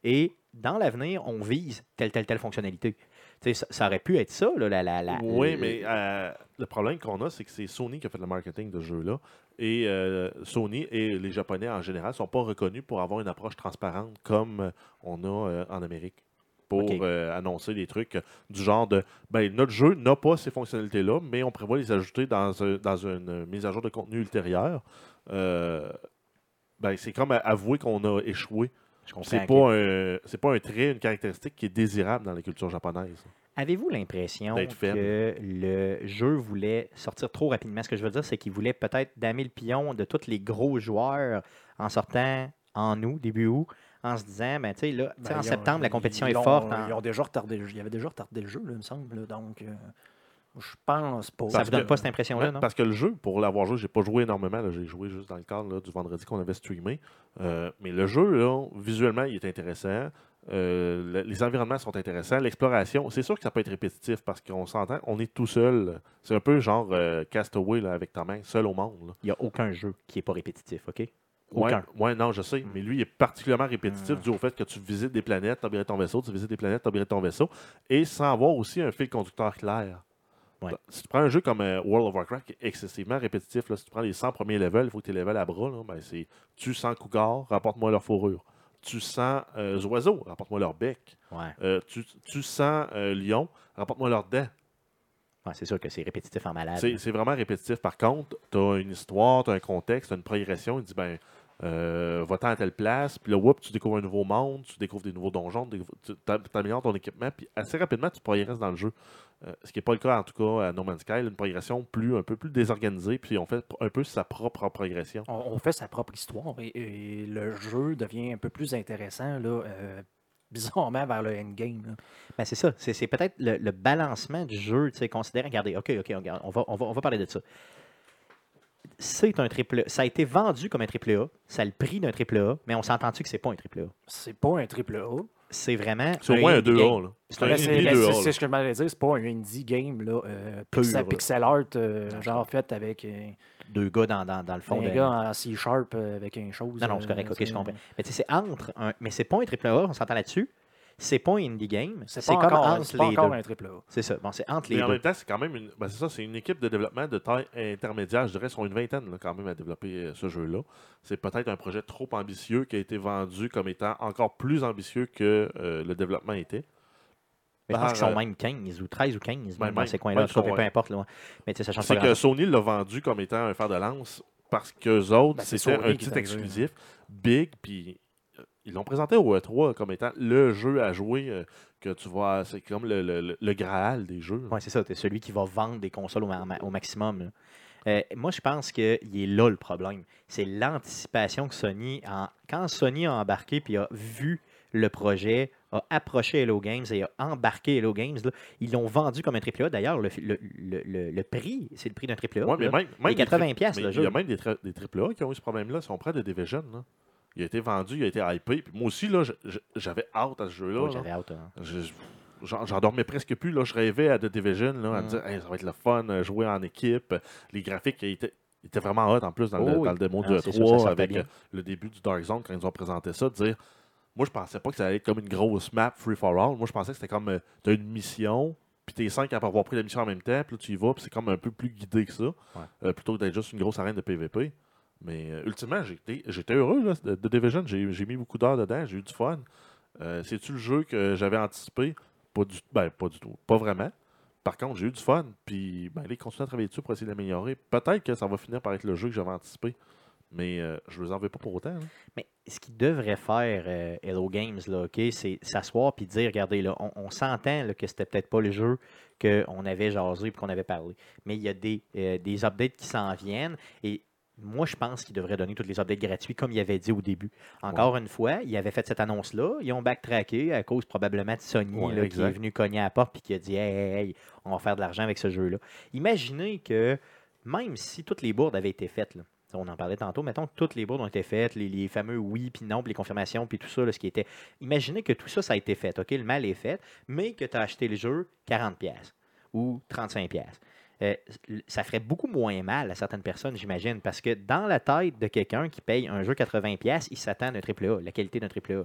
et dans l'avenir, on vise telle, telle, telle fonctionnalité. Ça, ça aurait pu être ça, là, la, la, la- oui, mais euh, le problème qu'on a, c'est que c'est Sony qui a fait le marketing de ce jeu-là. Et euh, Sony et les Japonais en général ne sont pas reconnus pour avoir une approche transparente comme euh, on a euh, en Amérique. Pour euh, annoncer des trucs euh, du genre de ben, notre jeu n'a pas ces fonctionnalités-là, mais on prévoit les ajouter dans, un- dans une mise à jour de contenu ultérieure. Euh, ben, c'est comme avouer qu'on a échoué. Je comprends C'est pas, un, c'est pas un trait, une caractéristique qui est désirable dans la culture japonaise. Avez-vous l'impression que le jeu voulait sortir trop rapidement? Ce que je veux dire, c'est qu'il voulait peut-être damer le pion de tous les gros joueurs en sortant en août, début août, en se disant, ben, tu sais, là, Ben, en ont- septembre, la compétition ils est forte. en- Ils ont déjà retardé le jeu. Il y avait déjà retardé le jeu, là, il me semble. là. donc, euh, je pense pas. Ça Parce vous donne que- pas cette impression-là, non? Parce que le jeu, pour l'avoir joué, j'ai pas joué énormément. J'ai joué juste dans le cadre là, du vendredi qu'on avait streamé. Euh, mais le jeu, là, visuellement, il est intéressant. Euh, le- les environnements sont intéressants. L'exploration, c'est sûr que ça peut être répétitif parce qu'on s'entend, on est tout seul. C'est un peu genre euh, Castaway là, avec ta main, seul au monde. là. Il n'y a aucun jeu qui n'est pas répétitif, OK? Aucun. ouais, non, je sais. Mais lui, il est particulièrement répétitif dû au fait que tu visites des planètes, tu ton vaisseau, tu visites des planètes, tu ton vaisseau, et sans avoir aussi un fil conducteur clair. Ouais. Si tu prends un jeu comme euh, World of Warcraft qui est excessivement répétitif, là, si tu prends les 100 premiers levels, il faut que tu les levels à bras, là, ben, c'est tu sens Cougar, rapporte-moi leur fourrure. Tu sens euh, oiseaux, rapporte-moi leur bec. Ouais. Euh, tu, tu sens euh, lion, rapporte-moi leurs dents. Ouais, c'est sûr que c'est répétitif en malade. C'est c'est vraiment répétitif. Par contre, tu as une histoire, tu as un contexte, tu as une progression. Il dit ben, euh, va-t'en à telle place, puis là, whoop, tu découvres un nouveau monde, tu découvres des nouveaux donjons, tu améliores ton équipement, puis assez rapidement, tu progresses dans le jeu. Euh, ce qui n'est pas le cas, en tout cas, à No Man's Sky, une progression plus, un peu plus désorganisée, puis on fait un peu sa propre progression. On, on fait sa propre histoire et, et le jeu devient un peu plus intéressant, là, euh, bizarrement, vers le endgame. Ben, c'est ça. C'est c'est peut-être le, le balancement du jeu, tu sais, considérant, regardez, OK, OK, on va, on va, on va parler de ça. C'est un triple Ça a été vendu comme un triple A. Ça a le prix d'un triple A, mais on s'entend-tu que c'est pas un triple A? C'est pas un triple A. C'est vraiment. C'est au moins un indie 2A. game. là. C'est un c'est indie 2A. c'est- là. c'est ce que je m'allais dire, c'est pas un indie game là, euh, pixel, art, euh, genre fait avec euh, Deux gars dans, dans, dans le fond. un de- gars en C-sharp euh, avec un chose. Non, non, c'est euh, correct, ok, c'est- je comprends. Mais tu sais, c'est entre. Un... Mais c'est pas un triple A, on s'entend là-dessus. C'est pas un indie game. C'est comme encore, entre les encore deux. un triple A. C'est ça. Bon, c'est entre les Mais en deux. même temps, c'est quand même une. ben, c'est ça, c'est une équipe de développement de taille intermédiaire. Je dirais, ils sont une vingtaine là, quand même à développer euh, ce jeu-là. C'est peut-être un projet trop ambitieux qui a été vendu comme étant encore plus ambitieux que euh, le développement était. Mais je pense qu'ils sont euh, même 15 ou 13 ou 15 Ben, même dans ces coins-là. Ouais, peu importe. Là, ouais. Mais tu sais, ça change pas que Sony l'a vendu comme étant un fer de lance parce qu'eux autres, Ben, c'est c'était un titre exclusif, big, puis ils l'ont présenté au E3 comme étant le jeu à jouer euh, que tu vois, c'est comme le, le- le- Graal des jeux. Oui, c'est ça. Tu es celui qui va vendre des consoles au, ma- au maximum. Euh, moi, je pense qu'il est là le problème. C'est l'anticipation que Sony, en- quand Sony a embarqué puis a vu le projet, a approché Hello Games et a embarqué Hello Games, là, ils l'ont vendu comme un AAA. D'ailleurs, le, le, le- le- le prix, c'est le prix d'un AAA. Ouais, mais même, même Et des 80 tri- piastres, mais le Il y a jeu. même des, des AAA qui ont eu ce problème-là. Si on prend de Division, là, il a été vendu, il a été hypé. Puis moi aussi, là, j'avais hâte à ce jeu-là. J'avais hâte. hein. Je- je- J'en dormais presque plus. Là. Je rêvais à The Division, là, à me Mm. dire Hey, ça va être le fun, euh, jouer en équipe. Les graphiques étaient, vraiment hot en plus dans, Oh le, oui. dans le démo Ah, sûr, ça E3 sortait avec euh, le début du Dark Zone quand ils ont présenté ça. de dire Moi, je pensais pas que ça allait être comme une grosse map free for all. Moi, je pensais que c'était comme tu as une mission, puis t'es cinq à avoir pris la mission en même temps, puis là, tu y vas, puis c'est comme un peu plus guidé que ça, euh, plutôt que d'être juste une grosse arène de PvP. Mais euh, ultimement, j'étais heureux là, de, de Division. J'ai mis beaucoup d'heures dedans, j'ai eu du fun. Euh, C'est-tu le jeu que j'avais anticipé? Pas du, ben, pas du tout. Pas vraiment. Par contre, j'ai eu du fun. Puis, ben, allez, continuer à travailler dessus pour essayer d'améliorer. Peut-être que ça va finir par être le jeu que j'avais anticipé. Mais euh, je ne les en veux pas pour autant. hein. Mais ce qu'il devrait faire, euh, Hello Games, là, ok, c'est s'asseoir et dire regardez, là, on, s'entend que c'était peut-être pas le jeu qu'on avait jasé et qu'on avait parlé. Mais il y a des, des updates qui s'en viennent. Et moi, je pense qu'ils devraient donner tous les updates gratuits, comme il avait dit au début. Encore une fois, il avait fait cette annonce-là. Ils ont backtracké à cause probablement de Sony Ouais, là, qui est venu cogner à la porte et qui a dit hey, hey, hey, on va faire de l'argent avec ce jeu-là. Imaginez que même si toutes les bourdes avaient été faites, là, on en parlait tantôt, mettons que toutes les bourdes ont été faites, les, les fameux oui puis non, puis les confirmations, puis tout ça, là, ce qui était. Imaginez que tout ça, ça a été fait, OK? Le mal est fait, mais que tu as acheté le jeu 40$ pièces ou 35$. Euh, ça ferait beaucoup moins mal à certaines personnes, j'imagine, parce que dans la tête de quelqu'un qui paye un jeu 80$, pièces, il s'attend à un AAA, la qualité d'un AAA.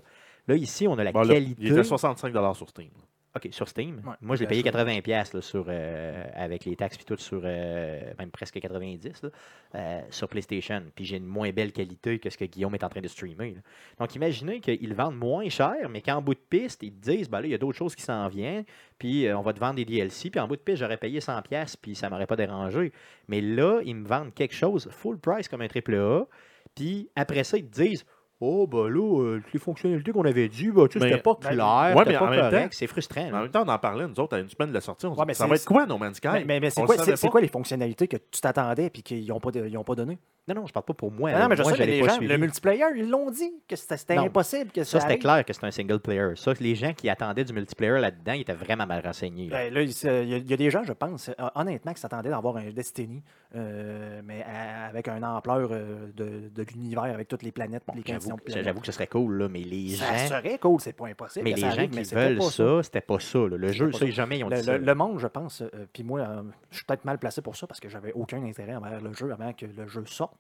Là, ici, on a la Bon, là, qualité. il était 65 sur Steam. OK, sur Steam. Ouais, Moi, je l'ai payé sûr. 80$ pièces là, sur, euh, avec les taxes puis tout sur euh, même presque 90$ là, euh, sur PlayStation. Puis j'ai une moins belle qualité que ce que Guillaume est en train de streamer. là. Donc imaginez qu'ils vendent moins cher, mais qu'en bout de piste, ils te disent ben là, il y a d'autres choses qui s'en viennent, puis on va te vendre des DLC, puis en bout de piste, j'aurais payé 100$, pièces puis ça m'aurait pas dérangé. Mais là, ils me vendent quelque chose full price comme un AAA, puis après ça, ils te disent Oh, bah là, euh, toutes les fonctionnalités qu'on avait dit, bah, tu sais, c'était pas ben, clair, ouais, c'était mais pas en même temps- C'est frustrant. En même temps, on en parlait, nous autres, à une semaine de la sortie. On se Ouais, dit, mais ça va être quoi, No Man's Sky Mais, mais- mais c'est quoi, pas. les fonctionnalités que tu t'attendais et qu'ils n'ont pas, pas donné? Non, non, je parle pas pour moi. non, mais je moi, sais, mais les pas gens, le multiplayer, ils l'ont dit que c'était impossible que Ça, ça c'était clair que c'était un single player. Ça, les gens qui attendaient du multiplayer là-dedans, ils étaient vraiment mal renseignés. là. Ben, là, il y, a- des gens, je pense, euh, honnêtement, qui s'attendaient d'avoir un Destiny, euh, mais avec une ampleur euh, de, de l'univers, avec toutes les planètes, Bon, les J'avoue que- planètes. j'avoue que ce serait cool, là, mais les Ça gens, serait cool, c'est pas impossible. mais les ça gens arrive, qui mais veulent ça, c'était pas ça. là. Le jeu, ça, ça. jamais ils ont Le, dit ça. le- monde, je pense, puis moi, je suis peut-être mal placé pour ça parce que j'avais aucun intérêt envers le jeu avant que le jeu sorte.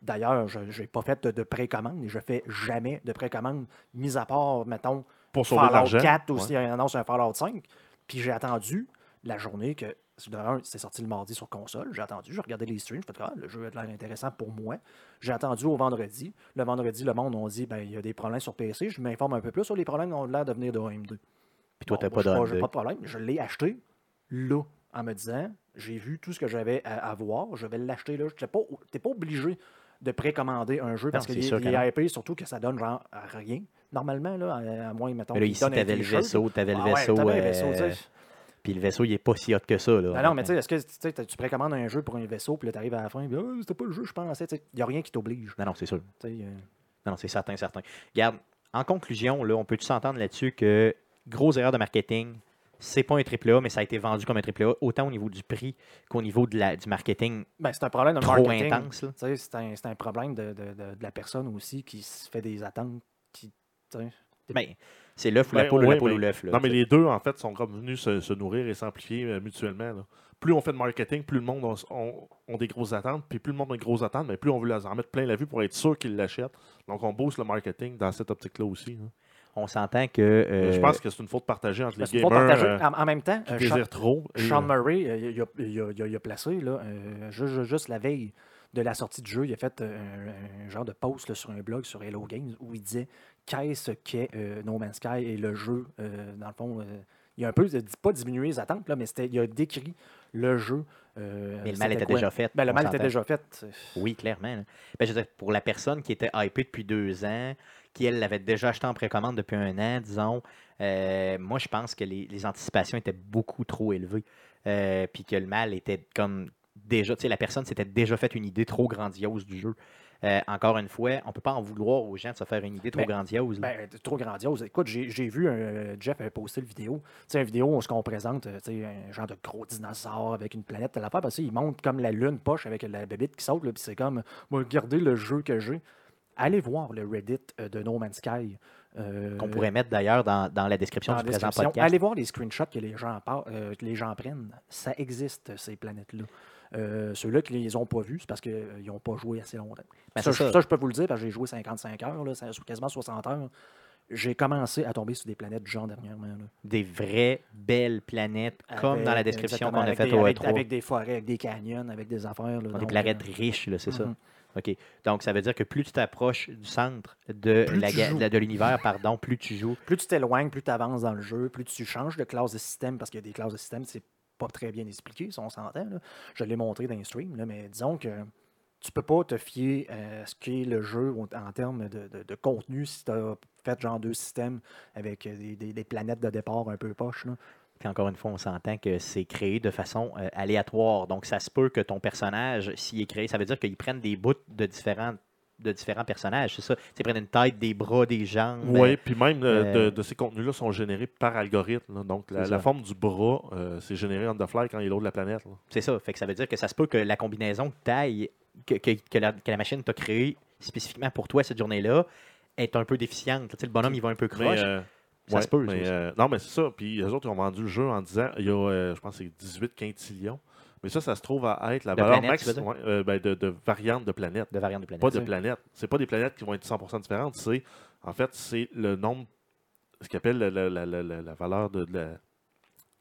D'ailleurs, je n'ai pas fait de, de précommande et je fais jamais de précommande, mis à part, mettons, pour Fallout l'argent. 4 ou Ouais. s'il annonce un Fallout 5. Puis j'ai attendu la journée que, c'est sorti le mardi sur console. J'ai attendu, j'ai regardé les streams, j'ai fait ah, le jeu a l'air intéressant pour moi. J'ai attendu au vendredi. Le vendredi, le monde on dit ben il y a des problèmes sur PC. Je m'informe un peu plus sur les problèmes qui ont l'air de venir de AM2. Puis toi, Bon, t'as pas pas de problème. Je l'ai acheté là en me disant j'ai vu tout ce que j'avais à, à voir. Je vais l'acheter là. Tu n'es pas, obligé de précommander un jeu parce qu'il est, que est hypé, surtout que ça donne genre à rien. Normalement, là, à, moins, mettons, Mais là, ici, t'avais le vaisseau, t'avais le Ah ouais, vaisseau. euh. Puis le vaisseau, il est pas si hot que ça. Là, Non, non, mais tu sais, est-ce que tu précommandes un jeu pour un vaisseau, puis là, tu arrives à la fin, puis Ah, c'était pas le jeu, je pensais. Il n'y a rien qui t'oblige. Non, non, c'est sûr. euh. Non, non, c'est certain, certain. Regarde, en conclusion, là, on peut s'entendre là-dessus que grosse erreur de marketing, c'est pas un AAA, mais ça a été vendu comme un AAA, autant au niveau du prix qu'au niveau de la, du marketing Ben, c'est un problème de trop marketing. intense. C'est un, c'est un problème de, de- de- de la personne aussi qui se fait des attentes. Qui. Ben, c'est l'œuf ou la Ben, poule ou la poule ou l'œuf. Non, mais les deux, en fait, sont comme venus se, se nourrir et s'amplifier euh, mutuellement. là. Plus on fait de marketing, plus le monde ont, ont- ont des grosses attentes. Puis plus le monde a de grosses attentes, mais plus on veut les en mettre plein la vue pour être sûr qu'ils l'achètent. Donc on booste le marketing dans cette optique-là aussi. hein. On s'entend que. euh, Je pense que c'est une faute partagée entre les gamers partager. euh, en, en même temps, qui euh, Sean, trop. et, Sean euh, Murray, il, a, il a- il a- il a placé, là, euh, ju- ju- juste, la veille de la sortie du jeu, il a fait un, un genre de post là, sur un blog sur Hello Games où il disait qu'est-ce qu'est euh, No Man's Sky et le jeu. euh, dans le fond, euh, il a un peu, pas diminué les attentes, là, mais c'était- il a décrit le jeu. euh, mais le mal était quoi? déjà fait. Ben, le mal était déjà fait. Oui, clairement. Ben, je veux dire, pour la personne qui était hypée depuis deux ans, qui, elle, l'avait déjà acheté en précommande depuis un an, disons, euh, moi, je pense que les, les anticipations étaient beaucoup trop élevées. Euh, puis que le mal était comme déjà, tu sais, la personne s'était déjà fait une idée trop grandiose du jeu. Euh, encore une fois, on peut pas en vouloir aux gens de se faire une idée trop Ben, grandiose. Ben, c'est trop grandiose. Écoute, j'ai vu, un, Jeff avait posté le vidéo. Tu sais, une vidéo où on présente tu sais, un genre de gros dinosaure avec une planète, telle affaire. Parce qu'il montre comme la lune poche avec la bébite qui saute. Puis c'est comme, moi, regardez le jeu que j'ai. Allez voir le Reddit euh, de No Man's Sky. euh, Qu'on pourrait mettre d'ailleurs dans, dans la description dans du la présent description. podcast. Allez voir les screenshots que les gens, euh, que les gens prennent. Ça existe, ces planètes-là. Euh, Ceux-là qui ne les ont pas vus, c'est parce qu'ils n'ont pas joué assez longtemps. Ben, ça, je- ça. ça, je peux vous le dire, parce que j'ai joué 55 heures, là, quasiment 60 heures. J'ai commencé à tomber sur des planètes du genre dernièrement. là. Des vraies belles planètes, comme dans la description qu'on a faite au avec, E3. avec des forêts, avec des canyons, avec des affaires. là, Des planètes euh, riches, c'est ça. OK. Donc, ça veut dire que plus tu t'approches du centre de Plus la de l'univers, pardon, plus tu joues. Plus tu t'éloignes, plus tu avances dans le jeu, plus tu changes de classe de système, parce qu'il y a des classes de système, c'est pas très bien expliqué, si on s'entend. Je l'ai montré dans les streams, là, mais disons que tu peux pas te fier à ce qu'est le jeu en en termes de, de- de contenu si tu as fait genre deux systèmes avec des, des- des planètes de départ un peu poches. Puis encore une fois, on s'entend que c'est créé de façon euh, aléatoire. Donc, ça se peut que ton personnage, s'il est créé, ça veut dire qu'ils prennent des bouts de différents, de différents personnages. C'est ça. Ils prennent une tête, des bras, des jambes. Oui, puis même euh, euh, de, de ces contenus-là sont générés par algorithme. là. Donc, la, forme du bras, euh, c'est généré on the fly quand il est l'autre de la planète. C'est ça. Fait que ça veut dire que ça se peut que la combinaison de taille que, que, que la, que la machine t'a créée spécifiquement pour toi cette journée-là est un peu déficiente. Tu sais, le bonhomme, il va un peu croche. euh, Ça ouais, se peut, mais, euh, non, mais c'est ça. Puis les autres, ils ont vendu le jeu en disant il y a, euh, je pense, que c'est 18 quintillions. Mais ça, ça se trouve à être la De valeur maximum ben, de, de variantes de planètes. de variantes de planètes. Pas de planètes. C'est pas des planètes qui vont être 100% différentes. C'est, en fait, c'est le nombre, ce qu'on appelle la, la- la- la- valeur de, de la.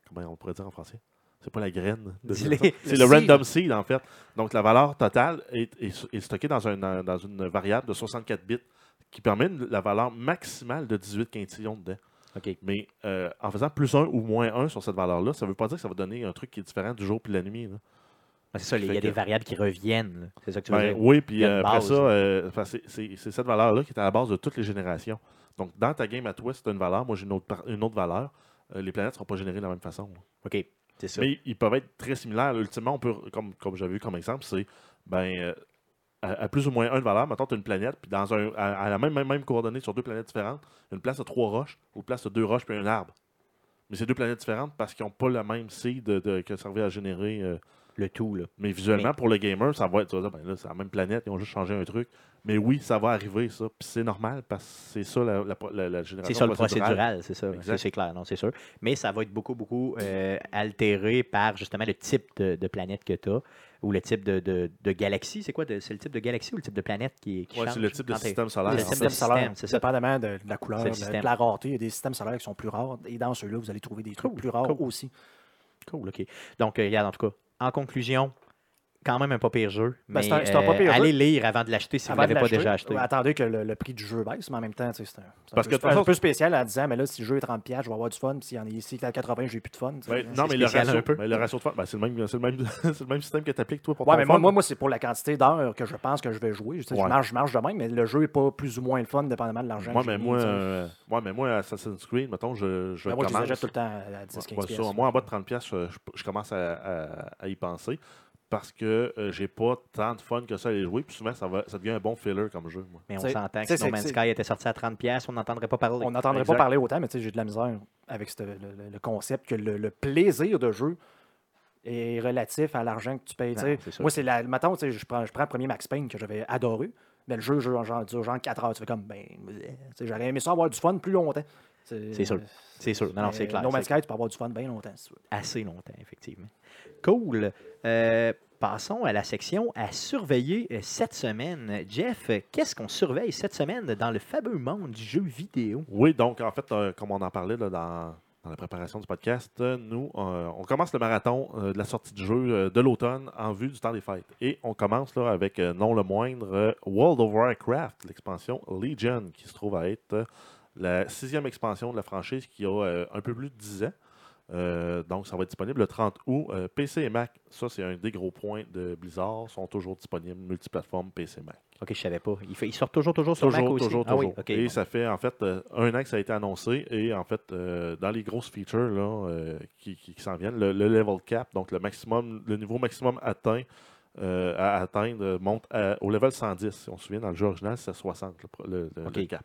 Comment on pourrait dire en français? C'est pas la graine. C'est Le random seed, en fait. Donc, la valeur totale est, est- est stockée dans, un, dans une variable de 64 bits qui permet une- la valeur maximale de 18 quintillions dedans. Mais euh, en faisant plus 1 ou moins 1 sur cette valeur-là, ça ne veut pas dire que ça va donner un truc qui est différent du jour puis de la nuit. là. Ah, C'est ça, il y a des variables qui reviennent. C'est ça que tu veux Ben, dire? oui, puis euh, après ça, euh, c'est- cette valeur-là qui est à la base de toutes les générations. Donc, dans ta game à toi, c'est une valeur. Moi, j'ai une autre, une autre valeur. Les planètes ne seront pas générées de la même façon. là. OK. C'est ça. Mais ils peuvent être très similaires. Ultimement, on peut, comme, comme j'avais vu comme exemple, c'est ben, à, à plus ou moins une valeur, mettons, tu as une planète, puis dans un, à, à la même, même, même coordonnée sur deux planètes différentes, une place de trois roches, ou une place de deux roches, puis un arbre. Mais c'est deux planètes différentes parce qu'ils n'ont pas le même seed de, de- que servait à générer. euh, Le tout, là. mais visuellement, Mais- pour le gamer, ça va être. tu vas dire, ben là, c'est la même planète, ils ont juste changé un truc. Mais oui, ça va arriver, ça. Puis c'est normal parce que c'est ça la, la, la- la génération C'est ça le procédural, c'est ça. C'est- C'est clair, non, c'est sûr. Mais ça va être beaucoup, beaucoup euh, altéré par justement le type de, de planète que tu as ou le type de, de, de galaxie. C'est quoi de- C'est le type de galaxie ou le type de planète qui, qui Ouais, change c'est le type de système solaire. Le système système, c'est ça. dépendamment de, de la couleur, de, la rareté. Il y a des systèmes solaires qui sont plus rares. Et dans ceux-là, vous allez trouver des trucs Cool, plus rares cool. aussi. Cool, OK. Donc, euh, regarde, en tout cas, en conclusion, quand même un pas pire jeu. Ben, mais un- un pas euh, pire jeu. allez lire avant de l'acheter si vous ne Avant l'avez pas déjà acheté. ouais, Attendez que le, le prix du jeu baisse, mais en même temps, tu sais, c'est un, peu, un peu spécial en disant, mais là, si le jeu est 30$, je vais avoir du fun. Puis s'il y en a ici, à 80$, j'ai plus de fun. Ouais, non, mais le, ratio, un peu. mais le ratio de fun, ben, c'est le, même- c'est le, même- c'est le même système que tu appliques toi pour Ouais, ton mais moi, fun. moi, moi, c'est pour la quantité d'heures que je pense que je vais jouer. Je, marche, je marche de même, mais le jeu n'est pas plus ou moins le fun, dépendamment de l'argent. Moi, que j'ai mais moi, euh, mais moi, Assassin's Creed, mettons, je, je Ben, moi, je les commence. achète tout le temps à 10 15 Ouais, ouais, ça, pièces. moi, en bas de 30$, pièces, je, commence à y penser parce que euh, j'ai pas tant de fun que ça à les jouer. Puis souvent, ça, va, ça devient un bon filler comme jeu. Moi. Mais on s'entend que si No Man's Sky était sorti à 30$, on n'entendrait pas parler. On n'entendrait pas parler autant, mais tu sais, j'ai de la misère avec le, le- le concept que le, le plaisir de jeu est relatif à l'argent que tu payes. Non, sûr. Moi, c'est la. Mettons, tu sais, je prends, je prends le premier Max Payne que j'avais adoré. Mais le jeu genre, genre, dure genre 4 heures. Tu fais comme, ben, tu sais, j'aurais aimé ça avoir du fun plus longtemps. C'est sûr. C'est sûr. Non, non, c'est clair. No Man's Sky, tu peux avoir du fun bien longtemps, si tu veux. assez longtemps, effectivement. Cool. Euh, passons à la section à surveiller euh, cette semaine. Jeff, euh, qu'est-ce qu'on surveille cette semaine dans le fameux monde du jeu vidéo? Oui, donc, en fait, euh, comme on en parlait là, dans, dans la préparation du podcast, euh, nous, euh, on commence le marathon euh, de la sortie du jeu euh, de l'automne en vue du temps des fêtes. Et on commence là, avec, euh, non le moindre, euh, World of Warcraft, l'expansion Legion, qui se trouve à être euh, la sixième expansion de la franchise qui a euh, un peu plus de 10 ans. Euh, donc, ça va être disponible le 30 août. Euh, PC et Mac, ça, c'est un des gros points de Blizzard, sont toujours disponibles multiplateformes PC et Mac. Ok, je savais pas. Il, fait, il sort toujours, toujours sur Mac Toujours, aussi. toujours, Ah oui, toujours. ok, et bon. ça fait en fait un an que ça a été annoncé. Et en fait, euh, dans les grosses features là, qui, qui- qui s'en viennent, le, le level cap, donc le maximum, le niveau maximum atteint à atteindre monte à- au level 110. Si on se souvient, dans le jeu original, c'est 60 le, le- le cap.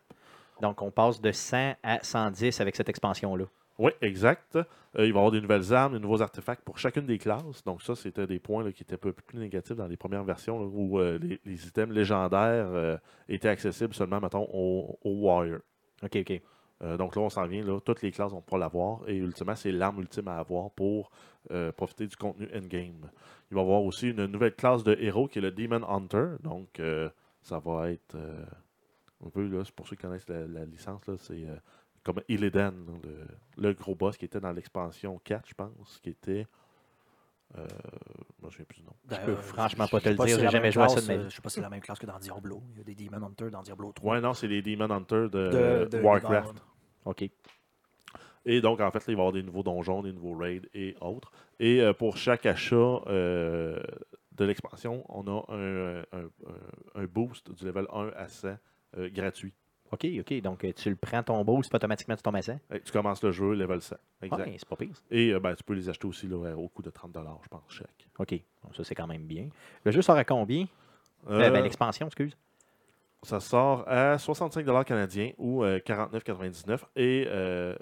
Donc, on passe de 100 à 110 avec cette expansion-là. Oui, exact. Euh, il va y avoir des nouvelles armes, des nouveaux artefacts pour chacune des classes. Donc ça, c'était des points là, qui étaient un peu plus négatifs dans les premières versions, là, où euh, les, les items légendaires euh, étaient accessibles seulement, mettons, aux au Warrior. Ok, ok. Donc là, on s'en vient, là, toutes les classes vont pouvoir l'avoir. Et ultimement, c'est l'arme ultime à avoir pour profiter du contenu endgame. Il va y avoir aussi une nouvelle classe de héros qui est le Demon Hunter. Donc, ça va être un peu, là, c'est pour ceux qui connaissent la, la licence, là, c'est euh, comme Illidan, le, le gros boss qui était dans l'expansion 4, je pense, qui était. Euh, je souviens plus du nom. Je peux Euh, franchement je- pas te le dire, si j'ai jamais joué à ça de ma vie. Je sais pas si c'est la même classe que dans Diablo. Il y a des Demon Hunters dans Diablo 3. Ouais, non, c'est les Demon Hunter de, De- de- Warcraft. Ok. Et donc, en fait, là, il va y avoir des nouveaux donjons, des nouveaux raids et autres. Et euh, pour chaque achat euh, de l'expansion, on a un, un- un- un boost du level 1 à 100 euh, gratuit. Ok, ok. Donc, euh, tu le prends ton boost, puis automatiquement, tu tombes à 100. Et tu commences le jeu level 100. Exact. Ouais, c'est pas pire. ça. Et euh, ben, tu peux les acheter aussi là, au coût de 30 je pense, chaque. Ok. Bon, ça, c'est quand même bien. Le jeu sort à combien? Euh, ben, L'expansion, excuse. ça sort à 65 canadiens ou euh, 49,99 Et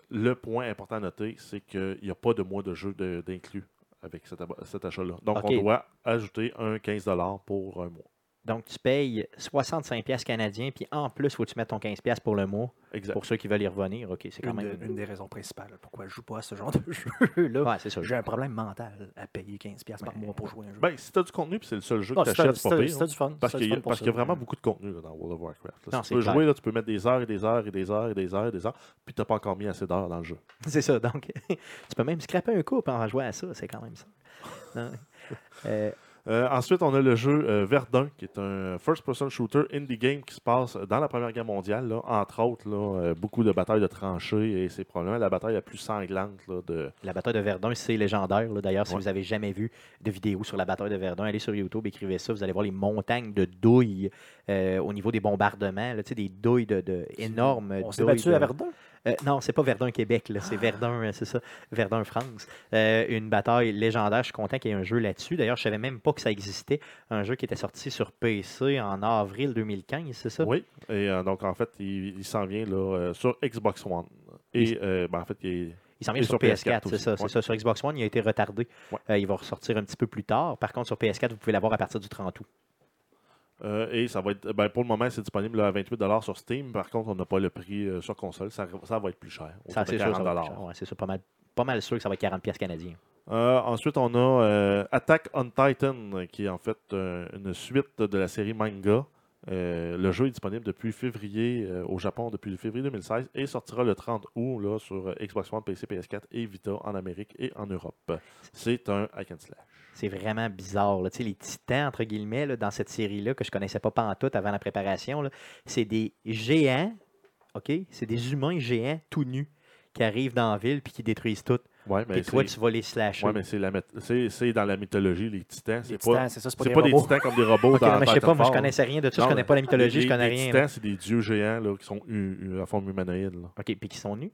le point important à noter, c'est qu'il n'y a pas de mois de jeu d'inclus avec cet, achat-là. Donc, Ok. on doit ajouter un 15 pour un mois. Donc, tu payes 65$ piastres canadiens, puis en plus, il faut que tu mettes ton 15$ piastres pour le mois, Exact. pour ceux qui veulent y revenir. Ok, c'est quand Une, même. de- une des raisons principales pourquoi je joue pas à ce genre de jeu-là. Ouais, c'est ça. J'ai un problème mental à payer 15$ par Ouais. mois pour jouer à un jeu. Ben, si tu as du contenu, puis c'est le seul jeu Non, que si tu t'as- achètes, si c'est pas t'as- pire. t'as du fun, Parce si t'as qu'il y, du a- fun pour parce qu'il y a vraiment beaucoup de contenu là, dans World of Warcraft. là. Non, Si c'est tu peux clair. jouer, là, tu peux mettre des heures et des heures et des heures et des heures et des heures, puis tu n'as pas encore mis assez d'heures dans le jeu. C'est ça. Donc, tu peux même scraper un coup en jouant à ça. C'est quand même ça. Euh, ensuite, on a le jeu euh, Verdun, qui est un first-person shooter indie game qui se passe dans la Première Guerre mondiale. là. Entre autres, là, euh, beaucoup de batailles de tranchées et c'est probablement la bataille la plus sanglante là, de. la bataille de Verdun, c'est légendaire. là. D'ailleurs, si Ouais. vous avez jamais vu de vidéo sur la bataille de Verdun, allez sur YouTube, écrivez ça. Vous allez voir les montagnes de douilles euh, au niveau des bombardements. là. Tu sais, des douilles de, de énormes. On s'est battu de- à Verdun? Euh, non, c'est pas Verdun, Québec, là, c'est Verdun, euh, c'est ça, Verdun, France. Euh, une bataille légendaire. Je suis content qu'il y ait un jeu là-dessus. D'ailleurs, je savais même pas que ça existait. Un jeu qui était sorti sur PC en avril 2015, c'est ça? Oui, et euh, donc en fait, il, il s'en vient là, sur Xbox One. Et ben, en fait, il s'en vient sur sur PS4, PS4 c'est ça, c'est ouais. ça. Sur Xbox One, il a été retardé. Ouais. Euh, il va ressortir un petit peu plus tard. Par contre, sur PS4, vous pouvez l'avoir à partir du 30 août. Euh, et ça va être, ben, pour le moment, c'est disponible à 28 sur Steam. Par contre, on n'a pas le prix euh, sur console. Ça, ça va être plus cher. Ça, c'est sûr, ça 40 va être plus cher. Ouais, c'est pas mal, pas mal sûr que ça va être 40 pièces canadiens. Euh, ensuite, on a Attack on Titan, qui est en fait une suite de la série manga. Le jeu est disponible depuis février au Japon, depuis février 2016, et sortira le 30 août là, sur Xbox One, PC, PS4 et Vita en Amérique et en Europe. C'est un hack and slash. C'est vraiment bizarre. Là. Tu sais, les titans, entre guillemets, là, dans cette série-là, que je connaissais pas pantoute avant la préparation, c'est des géants, OK? C'est des humains géants tout nus qui arrivent dans la ville puis qui détruisent tout. Ouais, mais Puis toi, tu vas les slasher. ouais, mais c'est la dans la mythologie, les titans. Les C'est pas, c'est ça, c'est pas des pas titans comme des robots Ok, dans non, mais je sais pas, moi je connaissais rien de ça, Non, je connais pas la mythologie, les- je connais les rien. titans, c'est des dieux géants là, qui sont en forme humanoïde. Là. OK, puis qui sont nus?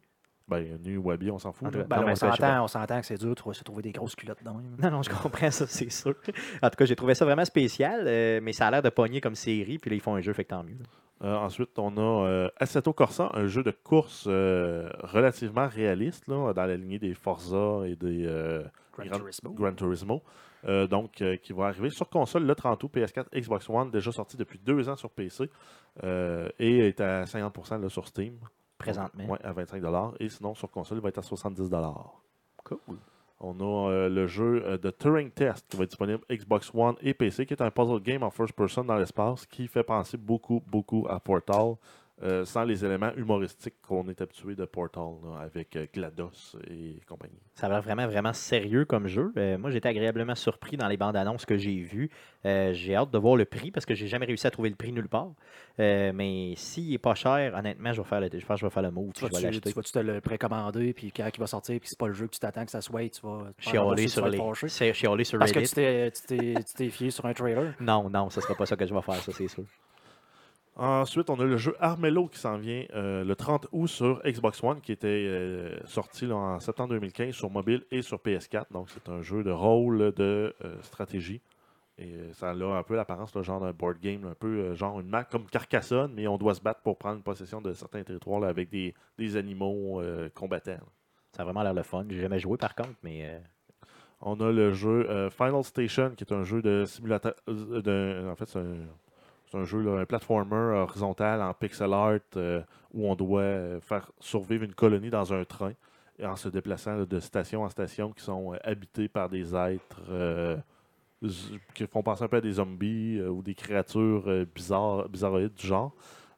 Ben, nus ou habillés, on s'en fout. Là. cas, Ben, Non, on s'entend, on s'entend que c'est dur de se trouver des grosses culottes dans. Non, non, je comprends ça, c'est sûr. En tout cas, j'ai trouvé ça vraiment spécial, euh, mais ça a l'air de pogner comme série, puis là, ils font un jeu, fait que tant mieux. Euh, ensuite, on a euh, Assetto Corsa, un jeu de course euh, relativement réaliste là, dans la lignée des Forza et des Gran Gran- Turismo. Gran Turismo. Euh, donc, euh, qui va arriver sur console le 30 août, PS4, Xbox One, déjà sorti depuis deux ans sur PC euh, et est à 50% là, sur Steam. Présentement. Ouais, à 25 Et sinon, sur console, il va être à 70 Cool. On a euh, le jeu euh, de Turing Test qui va être disponible Xbox One et PC, qui est un puzzle game en first person dans l'espace qui fait penser beaucoup, beaucoup à Portal. Euh, sans les éléments humoristiques qu'on est habitué de Portal, là, avec euh, GLaDOS et compagnie. Ça a l'air vraiment, vraiment sérieux comme jeu. Euh, moi, j'étais agréablement surpris dans les bandes annonces que j'ai vues. Euh, j'ai hâte de voir le prix parce que j'ai jamais réussi à trouver le prix nulle part. Euh, mais s'il est pas cher, honnêtement, je vais faire le, je pense que je vais faire le move. Tu vas-tu te le précommander, puis quand il va sortir, puis c'est pas le jeu que tu t'attends que ça soit, tu vas. te faire Chialer sur vas les. sur Parce que Reddit. tu t'es, tu, t'es, tu t'es fié sur un trailer. Non, non, ce sera pas ça que je vais faire, ça, c'est sûr. Ensuite, on a le jeu Armello qui s'en vient euh, le 30 août sur Xbox One, qui était euh, sorti là, en septembre 2015 sur mobile et sur PS4. Donc, c'est un jeu de rôle de euh, stratégie. Et ça a un peu l'apparence là, genre d'un board game, un peu genre une map comme Carcassonne, mais on doit se battre pour prendre possession de certains territoires là, avec des, des animaux combattants. là. Ça a vraiment l'air le fun. J'ai jamais joué par contre, mais On a le jeu euh, Final Station, qui est un jeu de simulateur. euh, en fait, c'est un, c'est un jeu, un platformer horizontal en pixel art euh, où on doit euh, faire survivre une colonie dans un train en se déplaçant de station en station qui sont euh, habités par des êtres euh, qui font penser un peu à des zombies ou des créatures bizarres, bizarroïdes du genre.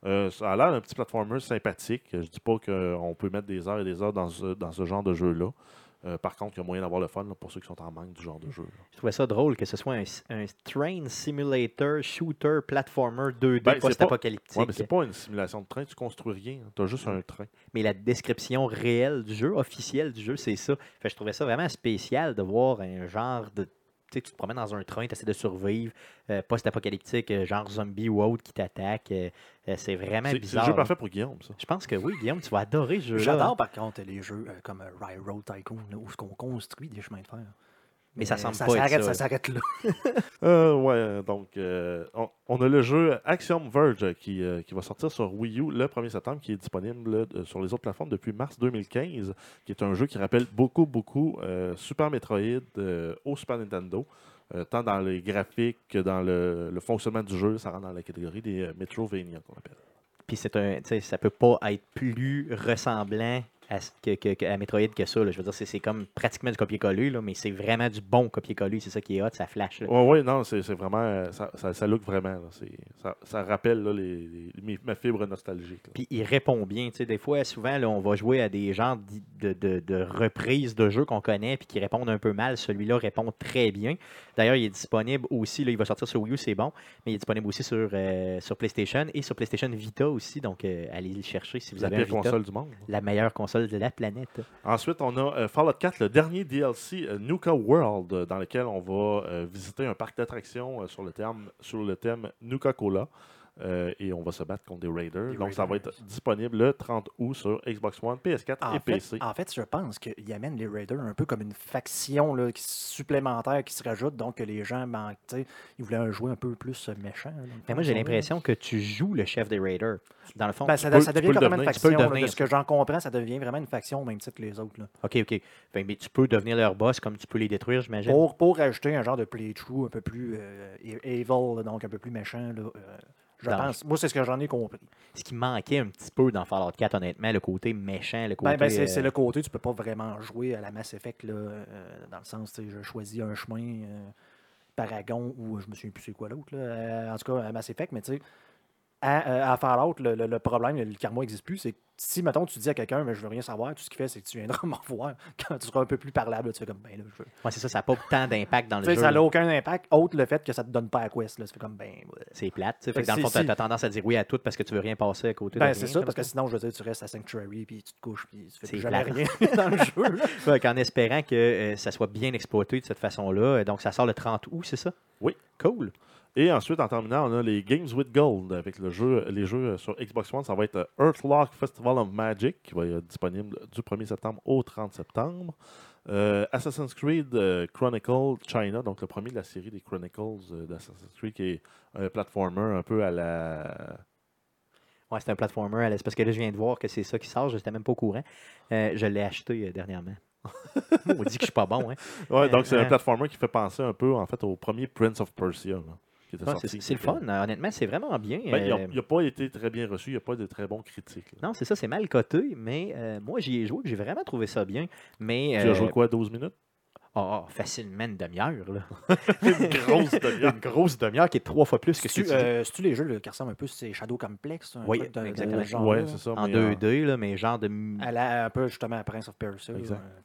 Ça a l'air d'un petit platformer sympathique. Je dis pas qu'on peut mettre des heures et des heures dans ce genre de jeu-là. Euh, par contre, il y a moyen d'avoir le fun là, pour ceux qui sont en manque du genre de jeu. là. je trouvais ça drôle que ce soit un, un train simulator, shooter, platformer 2D Ben, post-apocalyptique. Ouais, mais c'est pas une simulation de train, tu construis rien. Tu as juste un train. mais la description réelle du jeu, officielle du jeu, c'est ça. Fait je trouvais ça vraiment spécial de voir un genre de. Tu sais, tu te promènes dans un train, tu essaies de survivre, euh, post-apocalyptique, euh, genre zombie ou autre qui t'attaque. euh, c'est vraiment C'est c'est bizarre. le jeu parfait pour Guillaume, ça. Je pense que oui, Guillaume, tu vas adorer ce jeu-là. J'adore par contre les jeux euh, comme Railroad Tycoon, où on construit des chemins de fer. Mais ça semble ça pas être s'arrête, ça, ça s'arrête là. Euh, ouais, donc, euh, on, on a le jeu Axiom Verge qui, euh, qui va sortir sur Wii U le 1er septembre, qui est disponible sur les autres plateformes depuis mars 2015, qui est un jeu qui rappelle beaucoup, beaucoup euh, Super Metroid euh, au Super Nintendo, euh, tant dans les graphiques que dans le, le fonctionnement du jeu, ça rentre dans la catégorie des euh, Metrovania qu'on appelle. Puis c'est un, ça peut pas être plus ressemblant à, que, à Metroid que ça. là. Je veux dire, c'est, comme pratiquement du copier-coller, mais c'est vraiment du bon copier-coller. C'est ça qui est hot, ça flash. là. Ouais, ouais, non, c'est vraiment. Ça, ça, ça look vraiment. là, ça, ça rappelle là, les, les- mes- ma fibre nostalgique. Puis il répond bien. Des fois, souvent, on va jouer à des genres de, de, de reprises de jeux qu'on connaît puis qui répondent un peu mal. Celui-là répond très bien. D'ailleurs, il est disponible aussi. Là, il va sortir sur Wii U, c'est bon. Mais il est disponible aussi sur, euh, sur PlayStation et sur PlayStation Vita aussi. Donc, euh, allez le chercher si vous la avez pire Vita. console du monde. La meilleure console de la planète. Ensuite, on a euh, Fallout 4, le dernier DLC euh, Nuka World, dans lequel on va euh, visiter un parc d'attractions sur le thème Nuka Cola. Euh, et on va se battre contre des Raiders. Des Donc, ça va être disponible le 30 août sur Xbox One, PS4 En et fait, PC. en fait, je pense qu'ils amènent les Raiders un peu comme une faction là, supplémentaire qui se rajoute, donc que les gens manquent. Ils voulaient un jouet un peu plus euh, méchant. là, Mais moi, j'ai l'impression que tu joues le chef des Raiders. Dans le fond. Ben, ça, peux- ça devient carrément une faction. là, de ce que j'en comprends, ça devient vraiment une faction au même titre que les autres. là. OK, OK. Fait, mais tu peux devenir leur boss comme tu peux les détruire, j'imagine. Pour, pour rajouter un genre de playthrough un peu plus euh, evil, là, donc un peu plus méchant. Là, euh, je pense. Moi, c'est ce que j'en ai compris. Ce qui manquait un petit peu dans Fallout 4, honnêtement, le côté méchant, le côté. Ben, ben, c'est euh, le côté, tu peux pas vraiment jouer à la Mass Effect, là, euh, dans le sens, je choisis un chemin euh, Paragon ou je me souviens plus c'est quoi l'autre, en tout cas à Mass Effect, mais tu sais, à, euh, à Fallout, le, le- le problème, le karma n'existe plus, c'est que si, mettons, tu dis à quelqu'un, mais je veux rien savoir, tout ce qu'il fait, c'est que tu viendras me revoir quand tu seras un peu plus parlable, là, tu fais comme, ben là, je veux. ouais, c'est ça, ça n'a pas tant d'impact dans le jeu. ça n'a aucun impact, autre le fait que ça te donne pas à quest, là, tu fais comme, ben, ouais. C'est plate. tu sais. Fait Fait que dans le fond, si- tu as tendance à dire oui à tout parce que tu veux rien passer à côté de Ben, c'est ça, parce que sinon, je veux dire, tu restes à Sanctuary, puis tu te couches, puis tu fais plus jamais rien dans le jeu. Fait qu'en espérant que euh, ça soit bien exploité de cette façon-là. euh, Donc, ça sort le 30 août, c'est ça? Oui. Cool. Et ensuite, en terminant, on a les Games with Gold avec le jeu, les jeux euh, sur Xbox One. Ça va être euh, Earthlock Festival of Magic qui va être disponible du 1er septembre au 30 septembre. Euh, Assassin's Creed euh, Chronicle China, donc le premier de la série des Chronicles euh, d'Assassin's Creed, qui est un platformer un peu à la. Ouais, c'est un platformer. à la- parce que là, je viens de voir que c'est ça qui sort. Je n'étais même pas au courant. Je l'ai acheté dernièrement. On dit que je suis pas bon. Hein? Ouais, donc c'est un platformer qui fait penser un peu en fait au premier Prince of Persia. là, sorti. c'est le fun. Euh, Honnêtement, c'est vraiment bien. Ben, il Euh, n'a pas été très bien reçu, il n'y a pas de très bons critiques. là. Non, c'est ça, c'est mal coté, mais euh, moi, j'y ai joué, j'ai vraiment trouvé ça bien. Mais, Tu as euh, joué quoi, 12 minutes? Ah, ah, facilement une demi-heure. là. Une grosse demi-heure. Une grosse demi-heure qui est trois fois plus que ce que tu euh, c'est-tu les jeux là, qui ressemblent un peu c'est Shadow Complex un Oui, de- exactement. de ce genre Ouais, là? c'est ça. en mais, euh, 2D, là, mais genre de. À la- un peu justement à Prince of Persia. Tu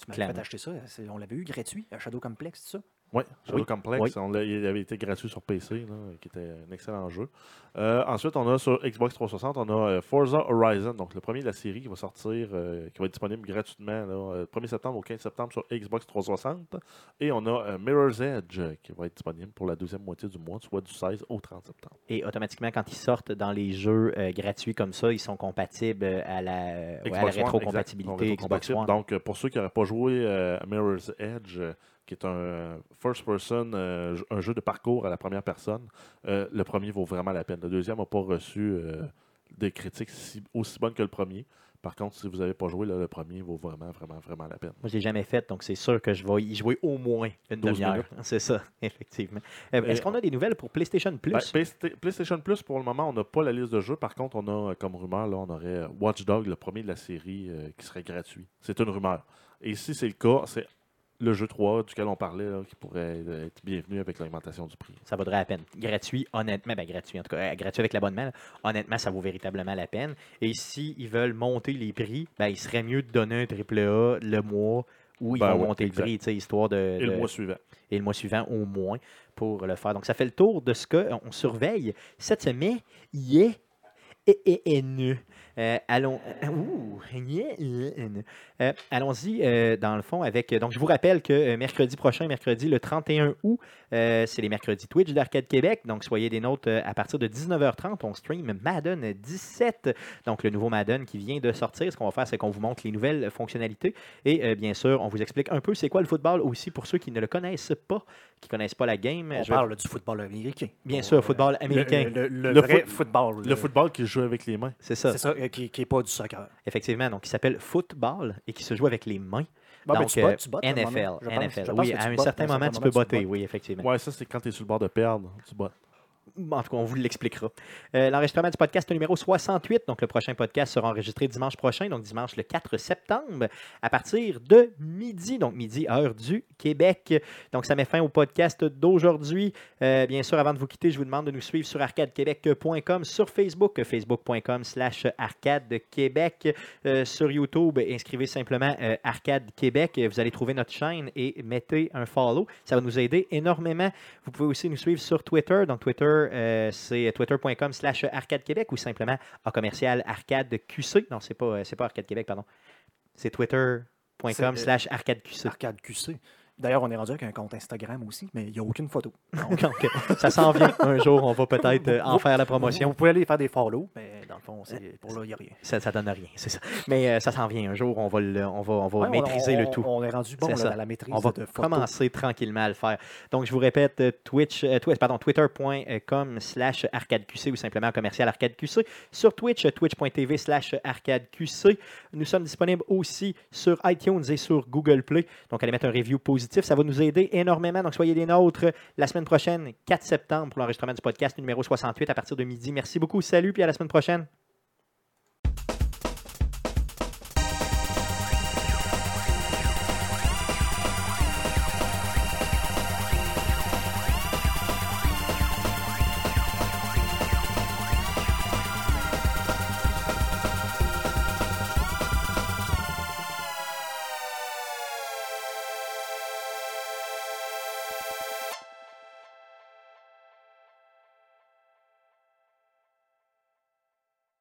m'avais fait acheter ça. On l'avait eu gratuit à Shadow Complex, c'est ça? Ouais, Shadow Oui, Complex, oui. on il avait été gratuit sur PC, là, qui était un excellent jeu. Euh, ensuite, on a sur Xbox 360, on a euh, Forza Horizon, donc le premier de la série qui va sortir, euh, qui va être disponible gratuitement euh, 1er septembre au 15 septembre sur Xbox 360. Et on a euh, Mirror's Edge qui va être disponible pour la deuxième moitié du mois, soit du 16 au 30 septembre. Et automatiquement, quand ils sortent dans les jeux gratuits comme ça, ils sont compatibles à la, ouais, à la rétrocompatibilité Xbox. One. Donc, pour ceux qui n'auraient pas joué à Mirror's Edge, qui est un first-person, euh, un jeu de parcours à la première personne, euh, le premier vaut vraiment la peine. Le deuxième n'a pas reçu euh, des critiques si- aussi bonnes que le premier. Par contre, si vous n'avez pas joué, là, le premier vaut vraiment, vraiment, vraiment la peine. Moi, je l'ai jamais fait, donc c'est sûr que je vais y jouer au moins une 12 demi-heure. C'est ça, effectivement. Euh, Est-ce qu'on a des nouvelles pour PlayStation Plus? Ben, Playsta- PlayStation Plus, pour le moment, on n'a pas la liste de jeux. Par contre, on a comme rumeur, là, on aurait Watch Dog, le premier de la série, euh, qui serait gratuit. C'est une rumeur. Et si c'est le cas, c'est le jeu 3 duquel on parlait, là, qui pourrait être bienvenu avec l'augmentation du prix. Ça vaudrait la peine. Gratuit, honnêtement, ben gratuit en tout cas, euh, gratuit avec l'abonnement, honnêtement, ça vaut véritablement la peine. Et s'ils veulent monter les prix, ben, il serait mieux de donner un AAA le mois où ils Ben vont ouais, monter exact. le prix, histoire de, Et de- le mois suivant. et le mois suivant au moins pour le faire. Donc, ça fait le tour de ce qu'on surveille cette semaine. Yeah. Et, et, et, ne. Euh, allons, euh, ouh, yeah, yeah, ne. Euh, allons-y euh, dans le fond avec. Donc, je vous rappelle que euh, mercredi prochain, mercredi le 31 août, euh, c'est les mercredis Twitch d'Arcade Québec. Donc, soyez des nôtres euh, à partir de 19h30. On stream Madden 17. Donc, le nouveau Madden qui vient de sortir. Ce qu'on va faire, c'est qu'on vous montre les nouvelles fonctionnalités. Et euh, bien sûr, on vous explique un peu c'est quoi le football aussi pour ceux qui ne le connaissent pas, qui ne connaissent pas la game. On Je vais- parle du football américain. Bien sûr, football américain. Le, le Le vrai foot- football. Le football qui joue avec les mains. C'est ça, C'est ça, qui n'est pas du soccer. effectivement. Donc, il s'appelle football et qui se joue avec les mains. Bon, ben, Donc, tu bottes, euh, tu bottes à un moment, NFL. je pense. NFL. Je pense Oui, à un bottes, certain moment, tu peux botter. Oui, effectivement. Ouais, ça, c'est quand tu es sur le bord de perdre. Tu bottes. En tout cas, on vous l'expliquera. Euh, L'enregistrement du podcast numéro 68, donc le prochain podcast sera enregistré dimanche prochain, donc dimanche le 4 septembre, à partir de midi, donc midi, heure du Québec. Donc, ça met fin au podcast d'aujourd'hui. Euh, bien sûr, avant de vous quitter, je vous demande de nous suivre sur arcadequebec.com, sur Facebook, facebook.com slash arcadequebec, euh, sur YouTube, inscrivez simplement Arcade Québec. Vous allez trouver notre chaîne et mettez un follow. Ça va nous aider énormément. Vous pouvez aussi nous suivre sur Twitter. Donc, Twitter, euh, c'est twitter.com slash arcade québec ou simplement à commercial arcade QC. Non, c'est pas, euh, c'est pas arcade québec, pardon. C'est twitter.com euh, slash arcade QC. Arcade QC. D'ailleurs, on est rendu avec un compte Instagram aussi, mais il n'y a aucune photo. Donc, euh, ça s'en vient. Un jour, on va peut-être euh, en faire la promotion. Vous pouvez aller faire des follow, mais dans le fond, c'est- pour là, il n'y a rien. Ça, ça donne rien, c'est ça. Mais euh, ça s'en vient. Un jour, on va, le- on va, on va Ouais, maîtriser on, le tout. On est rendu bon là, dans la maîtrise On va de commencer tranquillement à le faire. Donc, je vous répète, euh, Twitch, euh, Twi- pardon, twitter.com slash arcadeqc ou simplement commercial arcadeqc. Sur Twitch, euh, twitch.tv slash arcadeqc. Nous sommes disponibles aussi sur iTunes et sur Google Play. Donc, allez mettre un review Ça va nous aider énormément. Donc, soyez des nôtres la semaine prochaine, 4 septembre, pour l'enregistrement du podcast numéro 68 à partir de midi. Merci beaucoup. Salut, puis à la semaine prochaine.